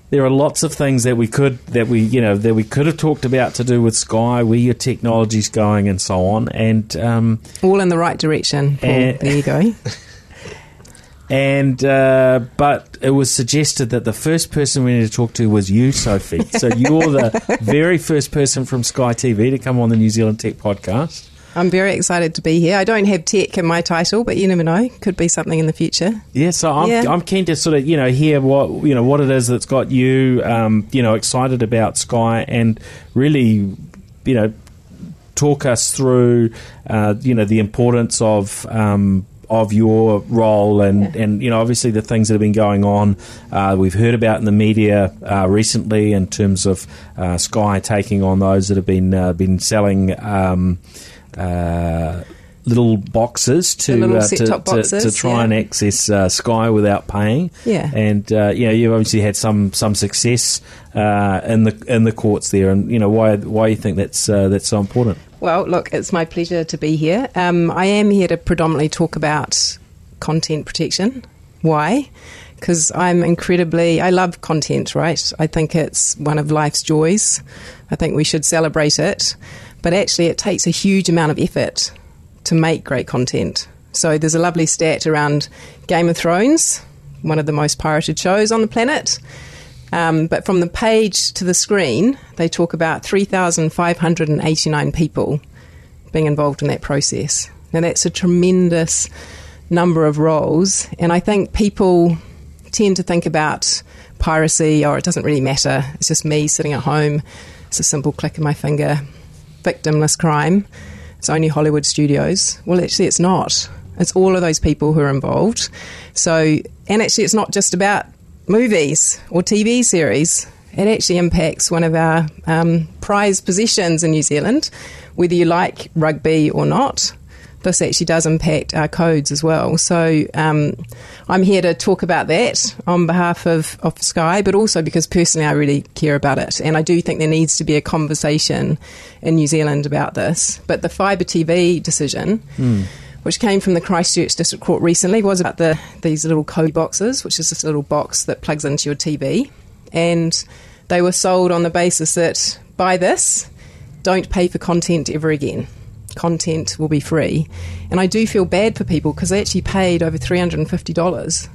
there are lots of things that we could that we you know that we could have talked about to do with Sky, where your technology's going, and so on. And um, All in the right direction. Paul. Eh. there you go. *laughs* and uh, but it was suggested that the first person we need to talk to was you, Sophie. so you're the very first person from Sky TV to come on the New Zealand Tech Podcast. I'm very excited to be here. I don't have tech in my title, but you never know. Could be something in the future. Yeah, so I'm, Yeah. I'm keen to sort of you know hear what you know what it is that's got you um, you know excited about Sky and really you know talk us through uh, you know the importance of um, of your role and, and you know obviously the things that have been going on uh, we've heard about in the media uh, recently in terms of uh, Sky taking on those that have been uh, been selling um, uh, little boxes to little uh, to, to, to try yeah. and access uh, Sky without paying Yeah. and uh, you know you've obviously had some some success uh, in the in the courts there and you know why why you think that's uh, that's so important Well, look, it's my pleasure to be here. Um, I am here to predominantly talk about content protection. Why? Because I'm incredibly, I love content, right? I think it's one of life's joys. I think we should celebrate it. but actually it takes a huge amount of effort to make great content. So there's a lovely stat around Game of Thrones, one of the most pirated shows on the planet. Um, but from the page to the screen, they talk about 3,589 people being involved in that process. Now, that's a tremendous number of roles, and I think people tend to think about piracy, or it doesn't really matter, it's just me sitting at home, it's a simple click of my finger, victimless crime, it's only Hollywood studios. Well, actually, it's not. It's all of those people who are involved. So, and actually, it's not just about movies or TV series. It actually impacts one of our um, prized possessions in New Zealand, whether you like rugby or not. This actually does impact our codes as well. So um, I'm here to talk about that on behalf of, of Sky, but also because personally I really care about it. And I do think there needs to be a conversation in New Zealand about this. But the fibre TV decision. Mm which came from the Christchurch District Court recently, was about the these little Kodi boxes, which is this little box that plugs into your TV, and they were sold on the basis that buy this, don't pay for content ever again. Content will be free, and I do feel bad for people because they actually paid over three hundred and fifty dollars.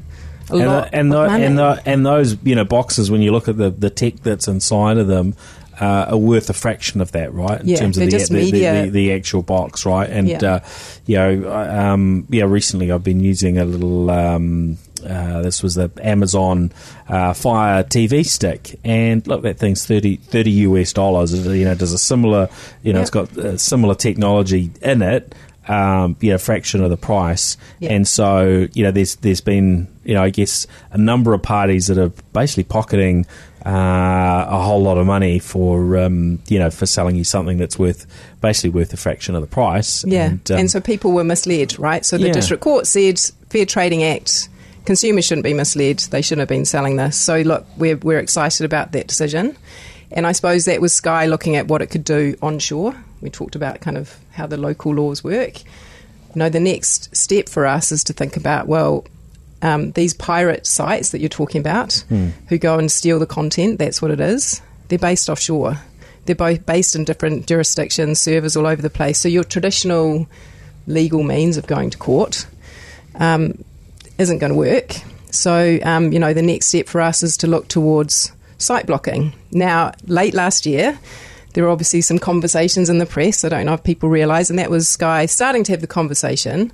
And, the, and, the, and, the, and those you know boxes when you look at the, the tech that's inside of them uh, are worth a fraction of that, right? In yeah, terms of the, the, the, the, actual box, right? And yeah, uh, you know, um, yeah. Recently, I've been using a little. Um, uh, this was the Amazon uh, Fire TV stick, and look, that thing's 30, 30 US dollars. You know, does a similar, you know, yep. it's got similar technology in it, um, you know, fraction of the price. And so, you know, there's there's been, you know, I guess a number of parties that are basically pocketing uh, a whole lot of money for, um, you know, for selling you something that's worth basically worth a fraction of the price. Yeah, and, um, and so people were misled, right? So the yeah. district court said Fair Trading Act. Consumers shouldn't be misled. They shouldn't have been selling this. So, look, we're, we're excited about that decision. And I suppose that was Sky looking at what it could do onshore. We talked about kind of how the local laws work. You know, the next step for us is to think about, well, um, these pirate sites that you're talking about, mm. who go and steal the content, that's what it is. They're based offshore. They're both based in different jurisdictions, servers all over the place. So your traditional legal means of going to court um, isn't going to work. So, um, you know, the next step for us is to look towards site blocking. Now, late last year, there were obviously some conversations in the press. I don't know if people realise, and that was Sky starting to have the conversation,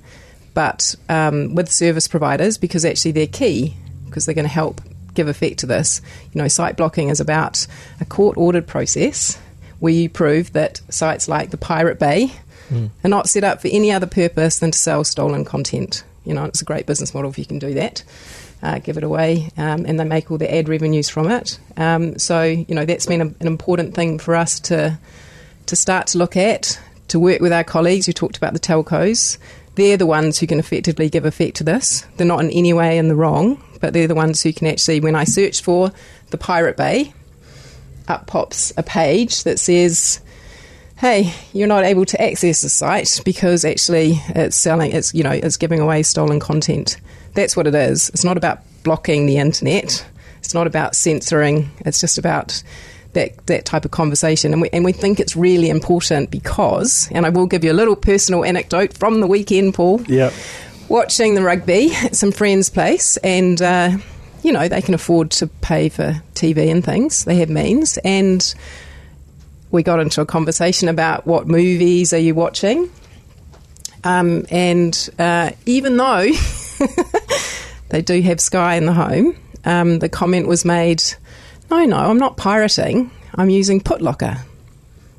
but um, with service providers because actually they're key because they're going to help give effect to this. You know, site blocking is about a court ordered process where you prove that sites like the Pirate Bay mm. are not set up for any other purpose than to sell stolen content. You know, it's a great business model if you can do that uh, give it away, um, and they make all the ad revenues from it. Um, so you know that's been a, an important thing for us to to start to look at, to work with our colleagues. You talked about the telcos. They're the ones who can effectively give effect to this. They're not in any way in the wrong, but they're the ones who can actually, when I search for the Pirate Bay, up pops a page that says hey, you're not able to access the site because actually it's selling, it's you know, it's giving away stolen content. That's what it is. It's not about blocking the internet. It's not about censoring. It's just about that, that type of conversation. And we, and we think it's really important because, and I will give you a little personal anecdote from the weekend, Paul. Yeah. Watching the rugby at some friend's place, and, uh, you know, they can afford to pay for TV and things. They have means. And we got into a conversation about what movies are you watching. Um, and uh, even though *laughs* they do have Sky in the home. Um, the comment was made, no, no, I'm not pirating. I'm using Putlocker.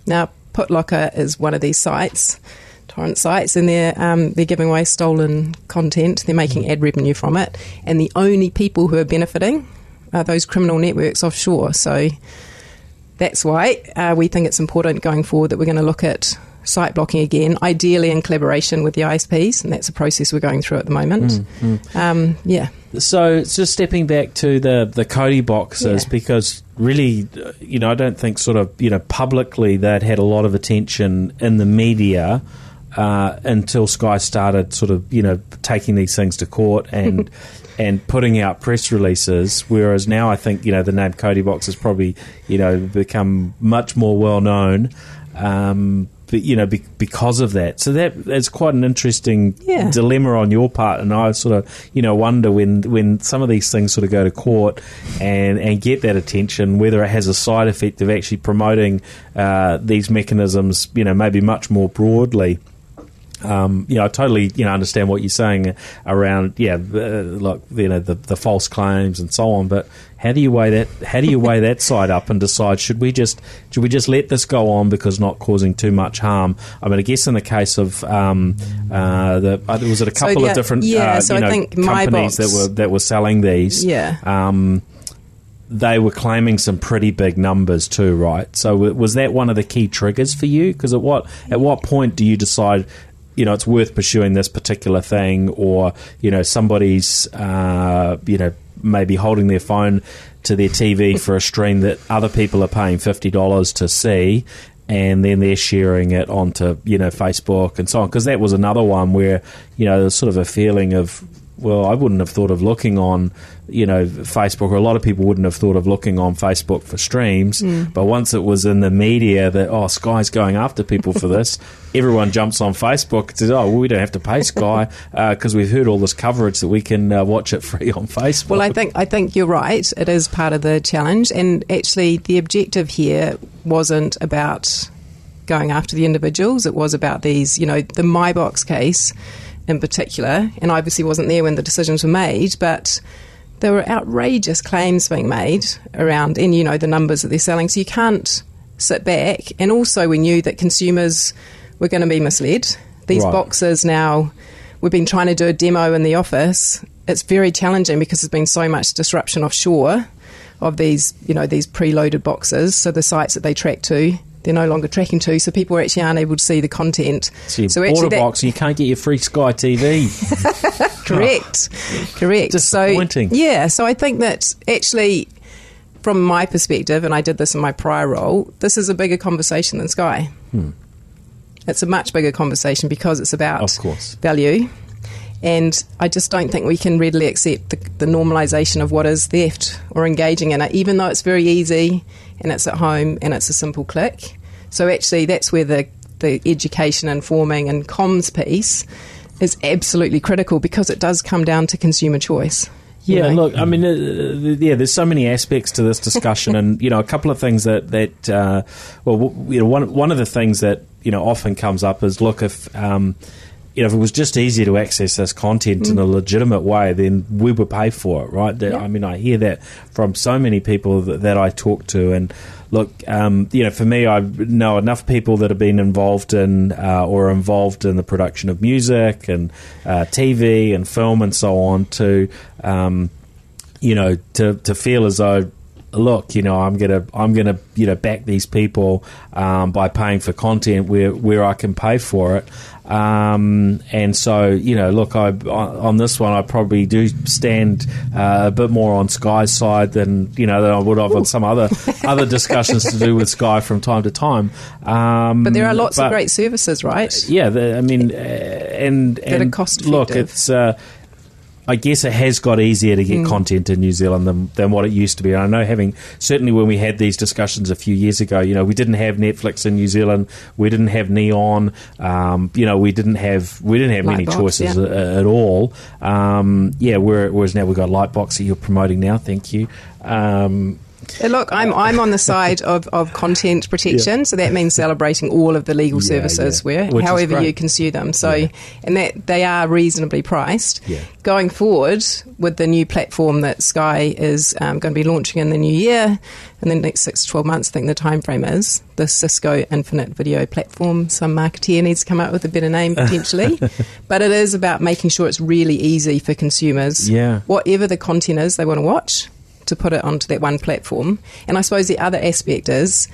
Now, Putlocker is one of these sites, torrent sites, and they're um, they're giving away stolen content. They're making mm. ad revenue from it, and the only people who are benefiting are those criminal networks offshore. So that's why uh, we think it's important going forward that we're going to look at site blocking again, ideally in collaboration with the ISPs, and that's a process we're going through at the moment. Mm, mm. Um, yeah. So it's just stepping back to the the Kodi boxes yeah. because really, you know, I don't think sort of you know publicly that had a lot of attention in the media. Uh, until Sky started sort of you know taking these things to court and *laughs* and putting out press releases. Whereas now I think you know the name Kodi Box has probably you know become much more well known. Um, but, you know, be, because of that. So that that's quite an interesting Yeah. dilemma on your part, and I sort of, you know, wonder when when some of these things sort of go to court and and get that attention, whether it has a side effect of actually promoting uh, these mechanisms, you know, maybe much more broadly. Um, you know, I totally you know understand what you're saying around yeah, the, like you know the the false claims and so on. But how do you weigh that? How do you weigh that side up and decide should we just should we just let this go on because not causing too much harm? I mean, I guess in the case of um, uh, the uh, was it a So, couple yeah, of different yeah, uh, so you I know think companies MyBox- that were that were selling these Yeah. um, they were claiming some pretty big numbers too, right? So was that one of the key triggers for you? Because at what at what point do you decide, you know, it's worth pursuing this particular thing, or you know, somebody's, uh, you know, maybe holding their phone to their TV for a stream that other people are paying fifty dollars to see. And then they're sharing it onto, you know, Facebook and so on. Because that was another one where, you know, there's sort of a feeling of, well, I wouldn't have thought of looking on, you know, Facebook, or a lot of people wouldn't have thought of looking on Facebook for streams. But once it was in the media that, oh, Sky's going after people for this, *laughs* everyone jumps on Facebook and says, oh, well, we don't have to pay Sky *laughs* because we've heard all this coverage that we can uh, watch it *laughs* free on Facebook. Well, I think I think you're right. It is part of the challenge, and actually, the objective here wasn't about going after the individuals. It was about these, you know, the MyBox case in particular, and I obviously wasn't there when the decisions were made, but there were outrageous claims being made around, and you know, the numbers that they're selling. So you can't sit back. And also, we knew that consumers were going to be misled. These Right. boxes now, we've been trying to do a demo in the office. It's very challenging because there's been so much disruption offshore of these, you know, these preloaded boxes. So the sites that they track to, they're no longer tracking to. So people actually aren't able to see the content. so you so bought a box and you can't get your free Sky TV. *laughs* Correct. Correct. Disappointing. So, yeah, so I think that actually, from my perspective, and I did this in my prior role, this is a bigger conversation than Sky. It's a much bigger conversation because it's about Hmm. Of course. value. And I just don't think we can readily accept the, the normalisation of what is theft or engaging in it, even though it's very easy and it's at home and it's a simple click. So actually, that's where the, the education, informing, and comms piece is absolutely critical because it does come down to consumer choice. you Yeah, know? look, I mean, uh, uh, yeah, there's so many aspects to this discussion, and you know, a couple of things that that uh, well, w- you know, one one of the things that you know often comes up is look if. Um, you know, if it was just easier to access this content in a legitimate way, then we would pay for it, right? That- Yeah. I mean, I hear that from so many people that, that I talk to, and look, um, you know, for me, I know enough people that have been involved in uh, or involved in the production of music and uh, TV and film and so on to, um, you know, to to feel as though. Look, you know, I'm gonna, I'm gonna, you know, back these people um, by paying for content where where I can pay for it, um, and so you know, look, I on this one, I probably do stand uh, a bit more on Sky's side than you know than I would have on some other *laughs* other discussions to do with Sky from time to time. Um, but there are lots but- of great services, right? yeah, the, I mean, uh, and, That are and cost look, it's. Uh, I guess it has got easier to Mm. get content in New Zealand than, than what it used to be. And I know having certainly when we had these discussions a few years ago, you know, we didn't have Netflix in New Zealand, we didn't have Neon, um, you know, we didn't have we didn't have many choices yeah. a- at all. Um, yeah, where- whereas now we've got Lightbox that you're promoting now. Thank you. Um, Uh, Look, I'm I'm on the side of, of content protection, so that means celebrating all of the legal Yeah, services yeah. where however you consume them. So Yeah. and that they are reasonably priced. Yeah. Going forward with the new platform that Sky is um, going to be launching in the new year, in the next six to twelve months, I think the time frame is the Cisco Infinite Video Platform. Some marketeer needs to come up with a better name potentially, *laughs* but it is about making sure it's really easy for consumers Yeah. whatever the content is they want to watch to put it onto that one platform. And I suppose the other aspect is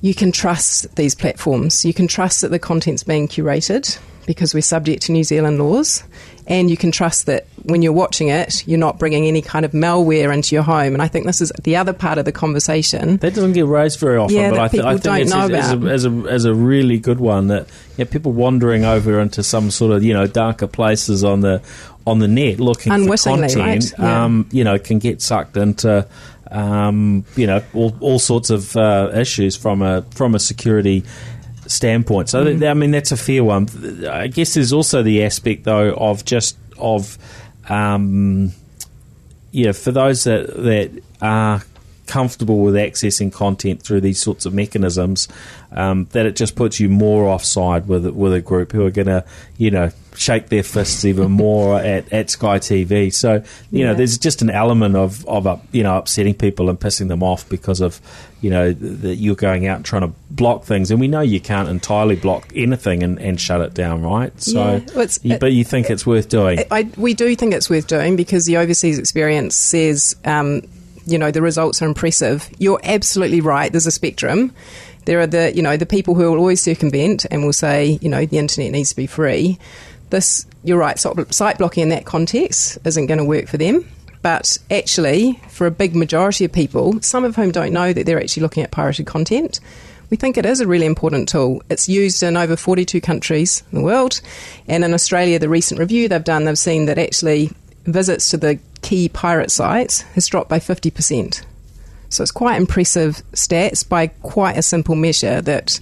you can trust these platforms. You can trust that the content's being curated because we're subject to New Zealand laws. And you can trust that when you're watching it, you're not bringing any kind of malware into your home. And I think this is the other part of the conversation. That doesn't get raised very often, Yeah, but I, th- I think it's, don't know as, as, a, about. as, a, as a really good one that yeah, people wandering over into some sort of you know darker places on the on the net looking for content, right? Yeah. um, you know, can get sucked into um, you know all, all sorts of uh, issues from a from a security standpoint. So th- I mean that's a fair one. I guess there's also the aspect though of just of um, yeah for those that that are comfortable with accessing content through these sorts of mechanisms, um, that it just puts you more offside with with a group who are going to you know shake their fists even *laughs* more at, at Sky TV. So you know there's just an element of of up, you know upsetting people and pissing them off because of you know that you're going out and trying to block things, and we know you can't entirely block anything and, and shut it down, right? So, Yeah. Well, you- but you think it's worth doing? I, we do think it's worth doing because the overseas experience says, um, you know, the results are impressive. You're absolutely right. There's a spectrum. There are the, you know, the people who will always circumvent and will say, you know, the internet needs to be free. This, you're right. Site blocking in that context isn't going to work for them. But actually, for a big majority of people, some of whom don't know that they're actually looking at pirated content, we think it is a really important tool. It's used in over 42 countries in the world. And in Australia, the recent review they've done, they've seen that actually visits to the key pirate sites has dropped by 50%. So it's quite impressive stats by quite a simple measure that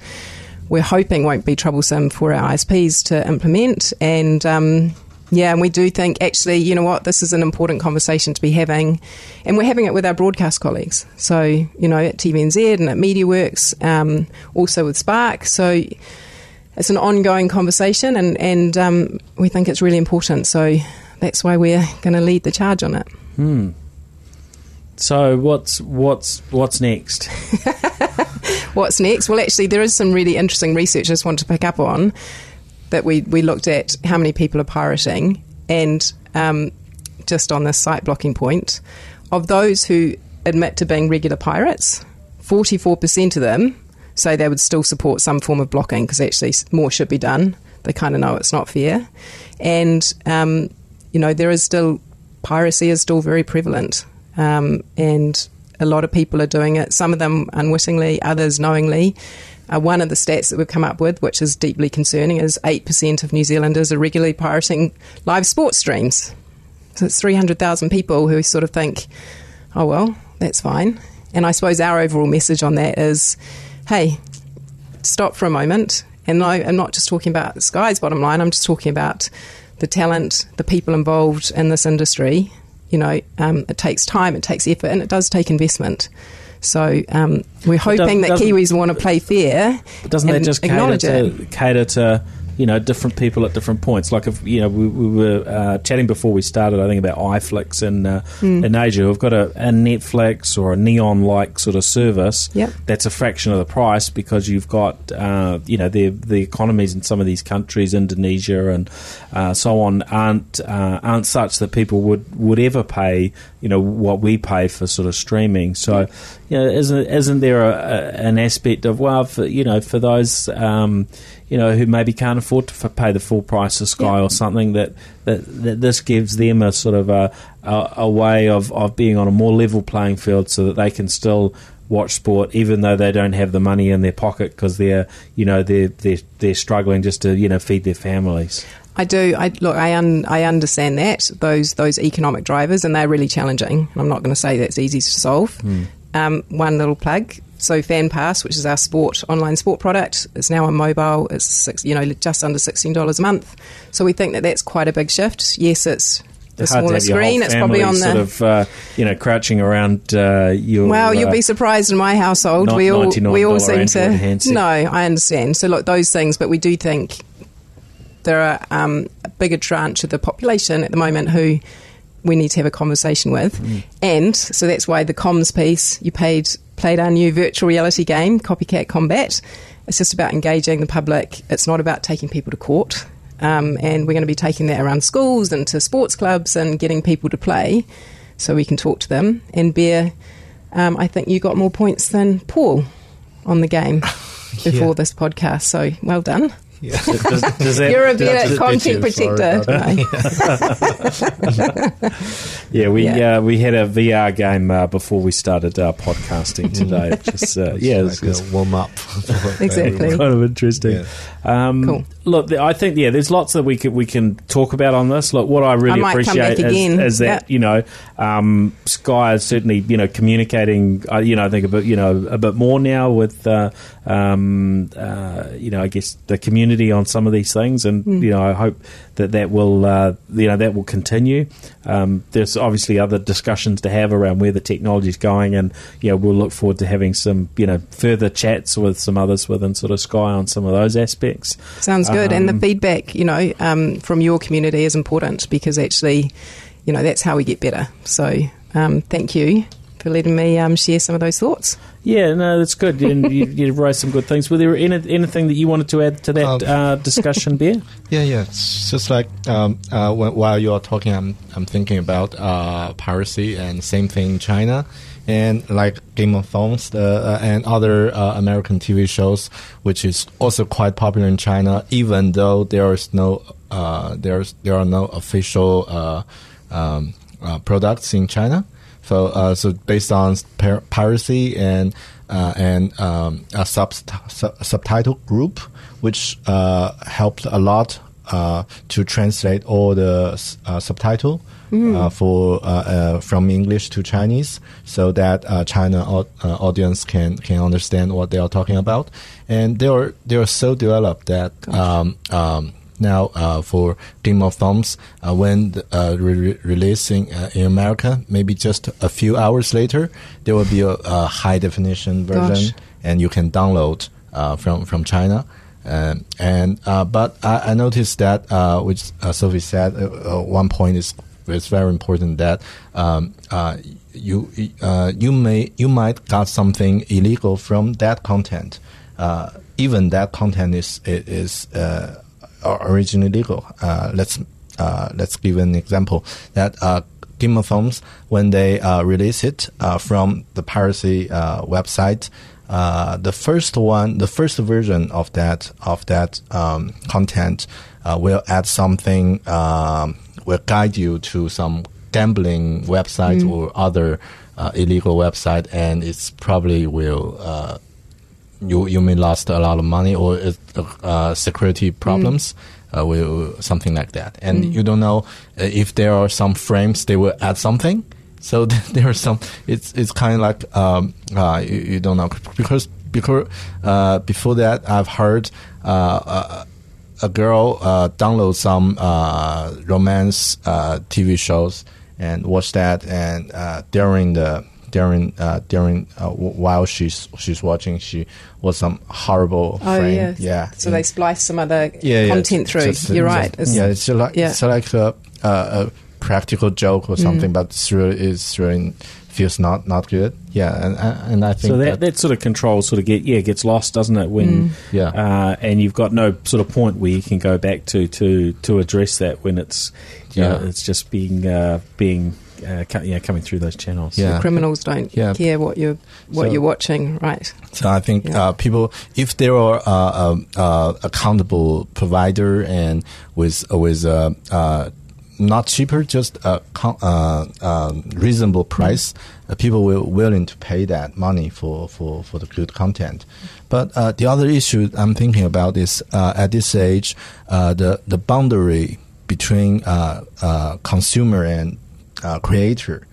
we're hoping won't be troublesome for our ISPs to implement. And um, yeah, and we do think actually, you know what, this is an important conversation to be having. And we're having it with our broadcast colleagues. So, you know, at TVNZ and at MediaWorks, um, also with Spark. So it's an ongoing conversation and, and um, we think it's really important. So that's why we're going to lead the charge on it. So what's what's what's next? *laughs* What's next? Well, actually, there is some really interesting research I just want to pick up on that we, we looked at how many people are pirating, and um, just on this site blocking point, of those who admit to being regular pirates, 44% of them say they would still support some form of blocking because actually more should be done. They kind of know it's not fair. And, um, you know, there is still, piracy is still very prevalent. Um, and a lot of people are doing it, some of them unwittingly, others knowingly. Uh, one of the stats that we've come up with, which is deeply concerning, is 8% of New Zealanders are regularly pirating live sports streams. So it's 300,000 people who sort of think, oh, well, that's fine. And I suppose our overall message on that is hey, stop for a moment. And I, I'm not just talking about Sky's bottom line, I'm just talking about the talent, the people involved in this industry. You know, um, it takes time, it takes effort, and it does take investment. So um, we're hoping that Kiwis want to play fair. Doesn't that just cater to, cater to you know different people at different points? Like if you know we, we were uh, chatting before we started, I think about iFlix in uh, Hmm. in Asia who've got a, a Netflix or a Neon like sort of service. Yep. That's a fraction of the price because you've got uh, you know the the economies in some of these countries, Indonesia and uh, so on, aren't uh, aren't such that people would would ever pay you know what we pay for sort of streaming. So you know isn't isn't there a, a, an aspect of well for you know for those um, you know who maybe can't afford to f- pay the full price of Sky Yeah. or something that, that that this gives them a sort of a, a, a way of, of being on a more level playing field so that they can still watch sport even though they don't have the money in their pocket because they're you know they're, they're they're struggling just to you know feed their families I do. I look. I un, I understand that those those economic drivers, and they're really challenging. I'm not going to say that's easy to solve. Um, one little plug. So FanPass, which is our sport online sport product, is now on mobile. It's six, you know just under sixteen dollars a month. So we think that that's quite a big shift. Yes, it's the to smaller have your whole screen. It's probably on the sort of uh, you know crouching around uh, your well, you'll uh, be surprised in my household. Not we all we all seem to. No, I understand. So look, those things, but we do think there are um, a bigger tranche of the population at the moment who we need to have a conversation with, Mm. and so that's why the comms piece you paid played our new virtual reality game, Copycat Combat. It's just about engaging the public. It's not about taking people to court. Um, and we're going to be taking that around schools and to sports clubs and getting people to play so we can talk to them. And Bear, um, I think you got more points than Paul on the game *laughs* before Yeah. this podcast. So well done. Does, does *laughs* that, You're a does- better content protector. about No. Yeah, we Yeah. Uh, we had a VR game uh, before we started uh, podcasting today. *laughs* Just uh, yeah, it's, like it's a warm up. *laughs* Exactly. kind of interesting. Yeah. Um, Cool. Look, I think yeah, there's lots that we can we can talk about on this. Look, what I really I appreciate is, is that Yeah. you know um, Sky is certainly you know communicating. Uh, you know, I think a bit you know a bit more now with uh, um, uh, you know I guess the community on some of these things, and Hmm. you know I hope that that will uh, you know that will continue. Um, there's obviously other discussions to have around where the technology is going, and you know we'll look forward to having some you know further chats with some others within sort of Sky on some of those aspects. Sounds good. and the Um, feedback, you know, um, from your community is important because actually, you know, that's how we get better. So um, thank you for letting me um, share some of those thoughts. Yeah, no, that's good. And you, you raised some good things. Were there any, anything that you wanted to add to that Um, uh, discussion, Bear? *laughs* Yeah, yeah. It's just like um, uh, when, while you are talking, I'm I'm thinking about uh, piracy and same thing in China, and like Game of Thrones uh, uh, and other uh, American TV shows, which is also quite popular in China, even though there is no uh, there's there are no official uh, um, uh, products in China. So so based on pir- piracy and and um, a sub- sub- subtitle group, which helped a lot to translate all the subtitle uh, for uh, uh, from English to Chinese, so that uh, China uh, audience can can understand what they are talking about, and they are they are so developed that. Um, um, now, uh, for Game of Thrones, uh, when uh, re- releasing uh, in America, maybe just a few hours later, there will be a, a high definition version, Gosh. and you can download uh, from from China. Um, and uh, but I, I noticed that, uh, which uh, Sophie said, uh, uh, one point is is very important that um, uh, you uh, you may you might got something illegal from that content. Uh, even that content is is uh, originally legal. Uh, let's uh, let's give an example that Game of Thrones when they release it from the piracy website. The first one, the first version of that of that um, content will add something, um, will guide you to some gambling website or other uh, illegal website, and it's probably will uh, you you may lost a lot of money or uh, security problems. Uh, will something like that, and you don't know uh, if there are some frames they will add something. So *laughs* there are some. It's it's kind of like um, uh, you, you don't know because because uh, before that I've heard uh, a, girl uh, download some uh, romance uh, TV shows and watch that, and uh, during the during uh, during uh, w- while she's she's watching, she was some horrible Oh, frame. yeah. yeah. So they splice some other yeah, yeah, content through. just- You're just- right. It's- yeah, it's like yeah. it's like a, a, a practical joke or something, Mm. but it's really it's really feels not not good. Yeah, and and and I think So that, that, that sort of control sort of get yeah gets lost, doesn't it? When Mm. Yeah. uh, and you've got no sort of point where you can go back to to to address that when it's you know, Yeah. it's just being uh, being uh, co- yeah coming through those channels. Yeah. criminals don't Yeah. care what you're what So- you're watching, right? So I think Yeah. uh, people, if there are uh, um, uh, accountable provider and with with uh, uh, not cheaper, just a uh, um, reasonable price, uh, people were willing to pay that money for, for, for the good content. But uh, the other issue I'm thinking about is uh, at this age, uh, the the boundary between uh, uh, consumer and uh, creator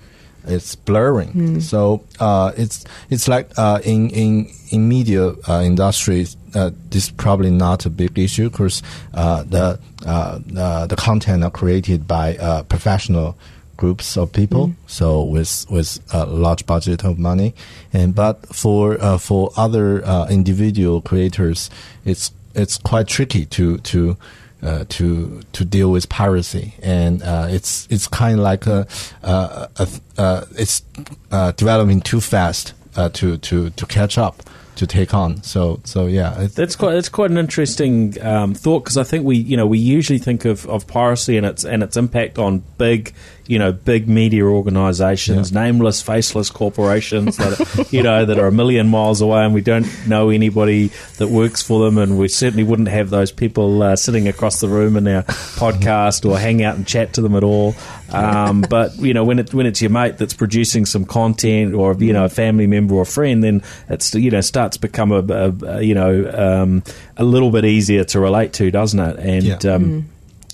it's blurring. So uh, it's it's like uh, in in in media uh, industry, uh, this is probably not a big issue because uh, the uh, uh, the content are created by uh, professional groups of people, so with with a large budget of money. And but for uh, for other uh, individual creators, it's it's quite tricky to to uh, to to deal with piracy, and uh, it's it's kind of like a, a, a, uh it's uh, developing too fast uh, to to to catch up to take on. So so yeah, That's quite that's quite an interesting um, thought because I think we you know we usually think of, of piracy and its and its impact on big you know big media organisations, Yeah. nameless, faceless corporations that are, *laughs* you know that are a million miles away and we don't know anybody that works for them, and we certainly wouldn't have those people uh, sitting across the room in our podcast or hang out and chat to them at all. Um, but you know when it when it's your mate that's producing some content or you know a family member or a friend, then it's you know starts to become a, a, a you know um, a little bit easier to relate to, doesn't it? And Yeah. um,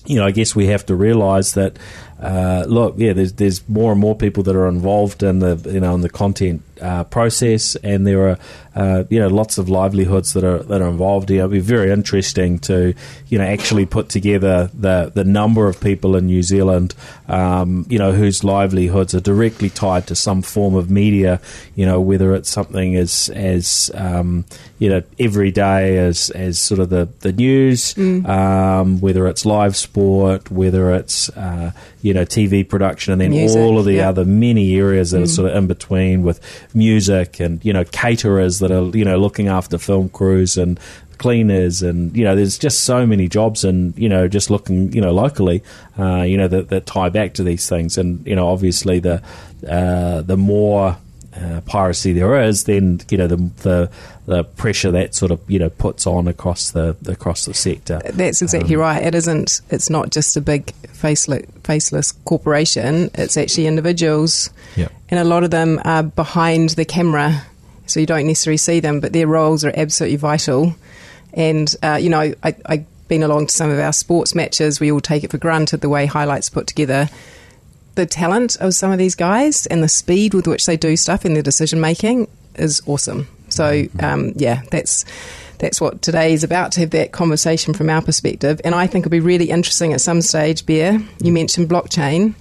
you know, I guess we have to realise that. Uh, look, yeah, there's there's more and more people that are involved in the you know in the content uh, process, and there are uh, you know lots of livelihoods that are that are involved. here. It'll be very interesting to you know actually put together the the number of people in New Zealand, um, you know, whose livelihoods are directly tied to some form of media. You know, whether it's something as as um, you know every day as as sort of the the news, um, whether it's live sport, whether it's uh, you know TV production, and then Music, all of the other many areas that are sort of in between with music and you know caterers that are you know looking after film crews and cleaners and you know there's just so many jobs and you know just looking you know locally uh, you know that, that tie back to these things. And you know obviously the uh, the more uh, piracy there is, then you know the, the the pressure that sort of you know puts on across the across the sector. That's exactly Um, right. It isn't. It's not just a big faceless, faceless corporation. It's actually individuals, Yeah. and a lot of them are behind the camera, so you don't necessarily see them, but their roles are absolutely vital. And uh, you know, I, I've been along to some of our sports matches. We all take it for granted the way highlights put together. The talent of some of these guys and the speed with which they do stuff in their decision making is awesome. So um, yeah, that's that's what today is about to have that conversation from our perspective. And I think it'll be really interesting at some stage, Bear. You mentioned blockchain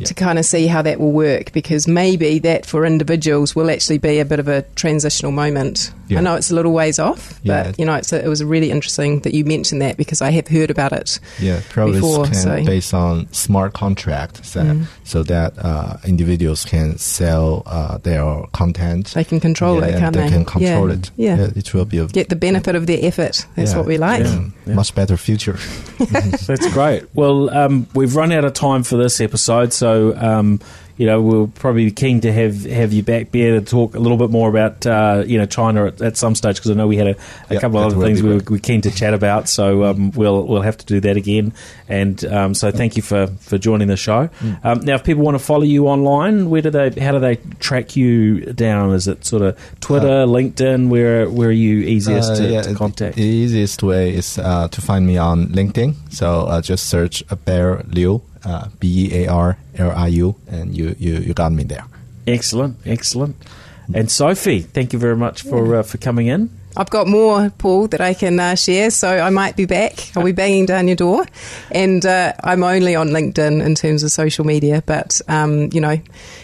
Yeah. to kind of see how that will work because maybe that for individuals will actually be a bit of a transitional moment. Yeah. I know it's a little ways off, Yeah. but you know, it's a, it was really interesting that you mentioned that because I have heard about it. Yeah, probably before, can so- based on smart contract that, Mm. so that uh, individuals can sell uh, their content. They can control Yeah, it, can't they? they? can control yeah. it. Yeah. it will be a Get the benefit of their effort. That's yeah, what we like. yeah, Yeah. much better future. *laughs* That's great. Well, um, we've run out of time for this episode, so um, you know we'll probably be keen to have have you back, Bear, to talk a little bit more about uh, you know China at, at some stage because I know we had a, a Yeah, couple of other things we were, we were keen to chat about. So um, we'll we'll have to do that again. And um, so thank you for, for joining the show. Mm. Um, now, if people want to follow you online, where do they? How do they track you down? Is it sort of Twitter, LinkedIn? Where where are you easiest Uh, to, yeah, to contact? The easiest way is uh, to find me on LinkedIn. So uh, just search uh, Bear Liu, uh, B E A R L I U, and you, you, you got me there. Excellent, excellent. And Sophie, thank you very much for uh, for coming in. I've got more, Paul, that I can uh, share, so I might be back. I'll be banging down your door. And uh, I'm only on LinkedIn in terms of social media, but, um, you know,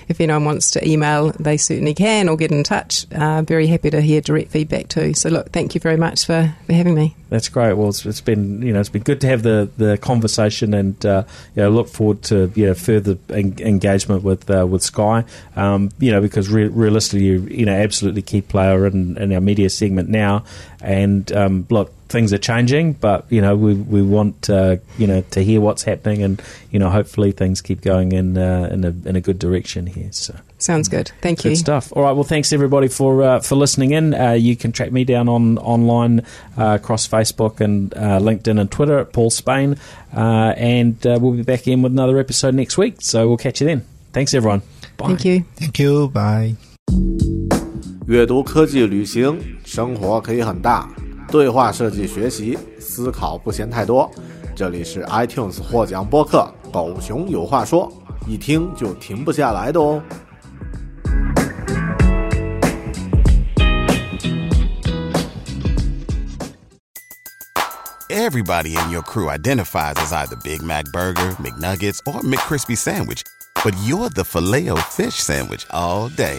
if anyone wants to email, they certainly can or get in touch. Uh, very happy to hear direct feedback too. So, look, thank you very much for, for having me. That's great. Well, it's, it's been you know it's been good to have the, the conversation and uh, you know look forward to you know, further en- engagement with uh, with Sky. Um, you know because re- realistically you you know absolutely key player in, in our media segment now. And um, look, things are changing, but you know we we want uh, you know to hear what's happening and you know hopefully things keep going in uh, in a in a good direction here. So. Sounds good. Thank you. Good stuff. All right. Well, thanks everybody for uh, for listening in. Uh, you can track me down on online uh, across Facebook and uh, LinkedIn and Twitter at Paul Spain, uh, and uh, we'll be back in with another episode next week. So we'll catch you then. Thanks everyone. Bye. Thank you. Thank you. Bye. 阅读、科技、旅行，生活可以很大。对话设计、学习，思考不嫌太多。这里是 iTunes 获奖播客《狗熊有话说》，一听就停不下来的哦。Everybody in your crew identifies as either Big Mac Burger, McNuggets, or McCrispy Sandwich. But you're the Filet-O-Fish Sandwich all day.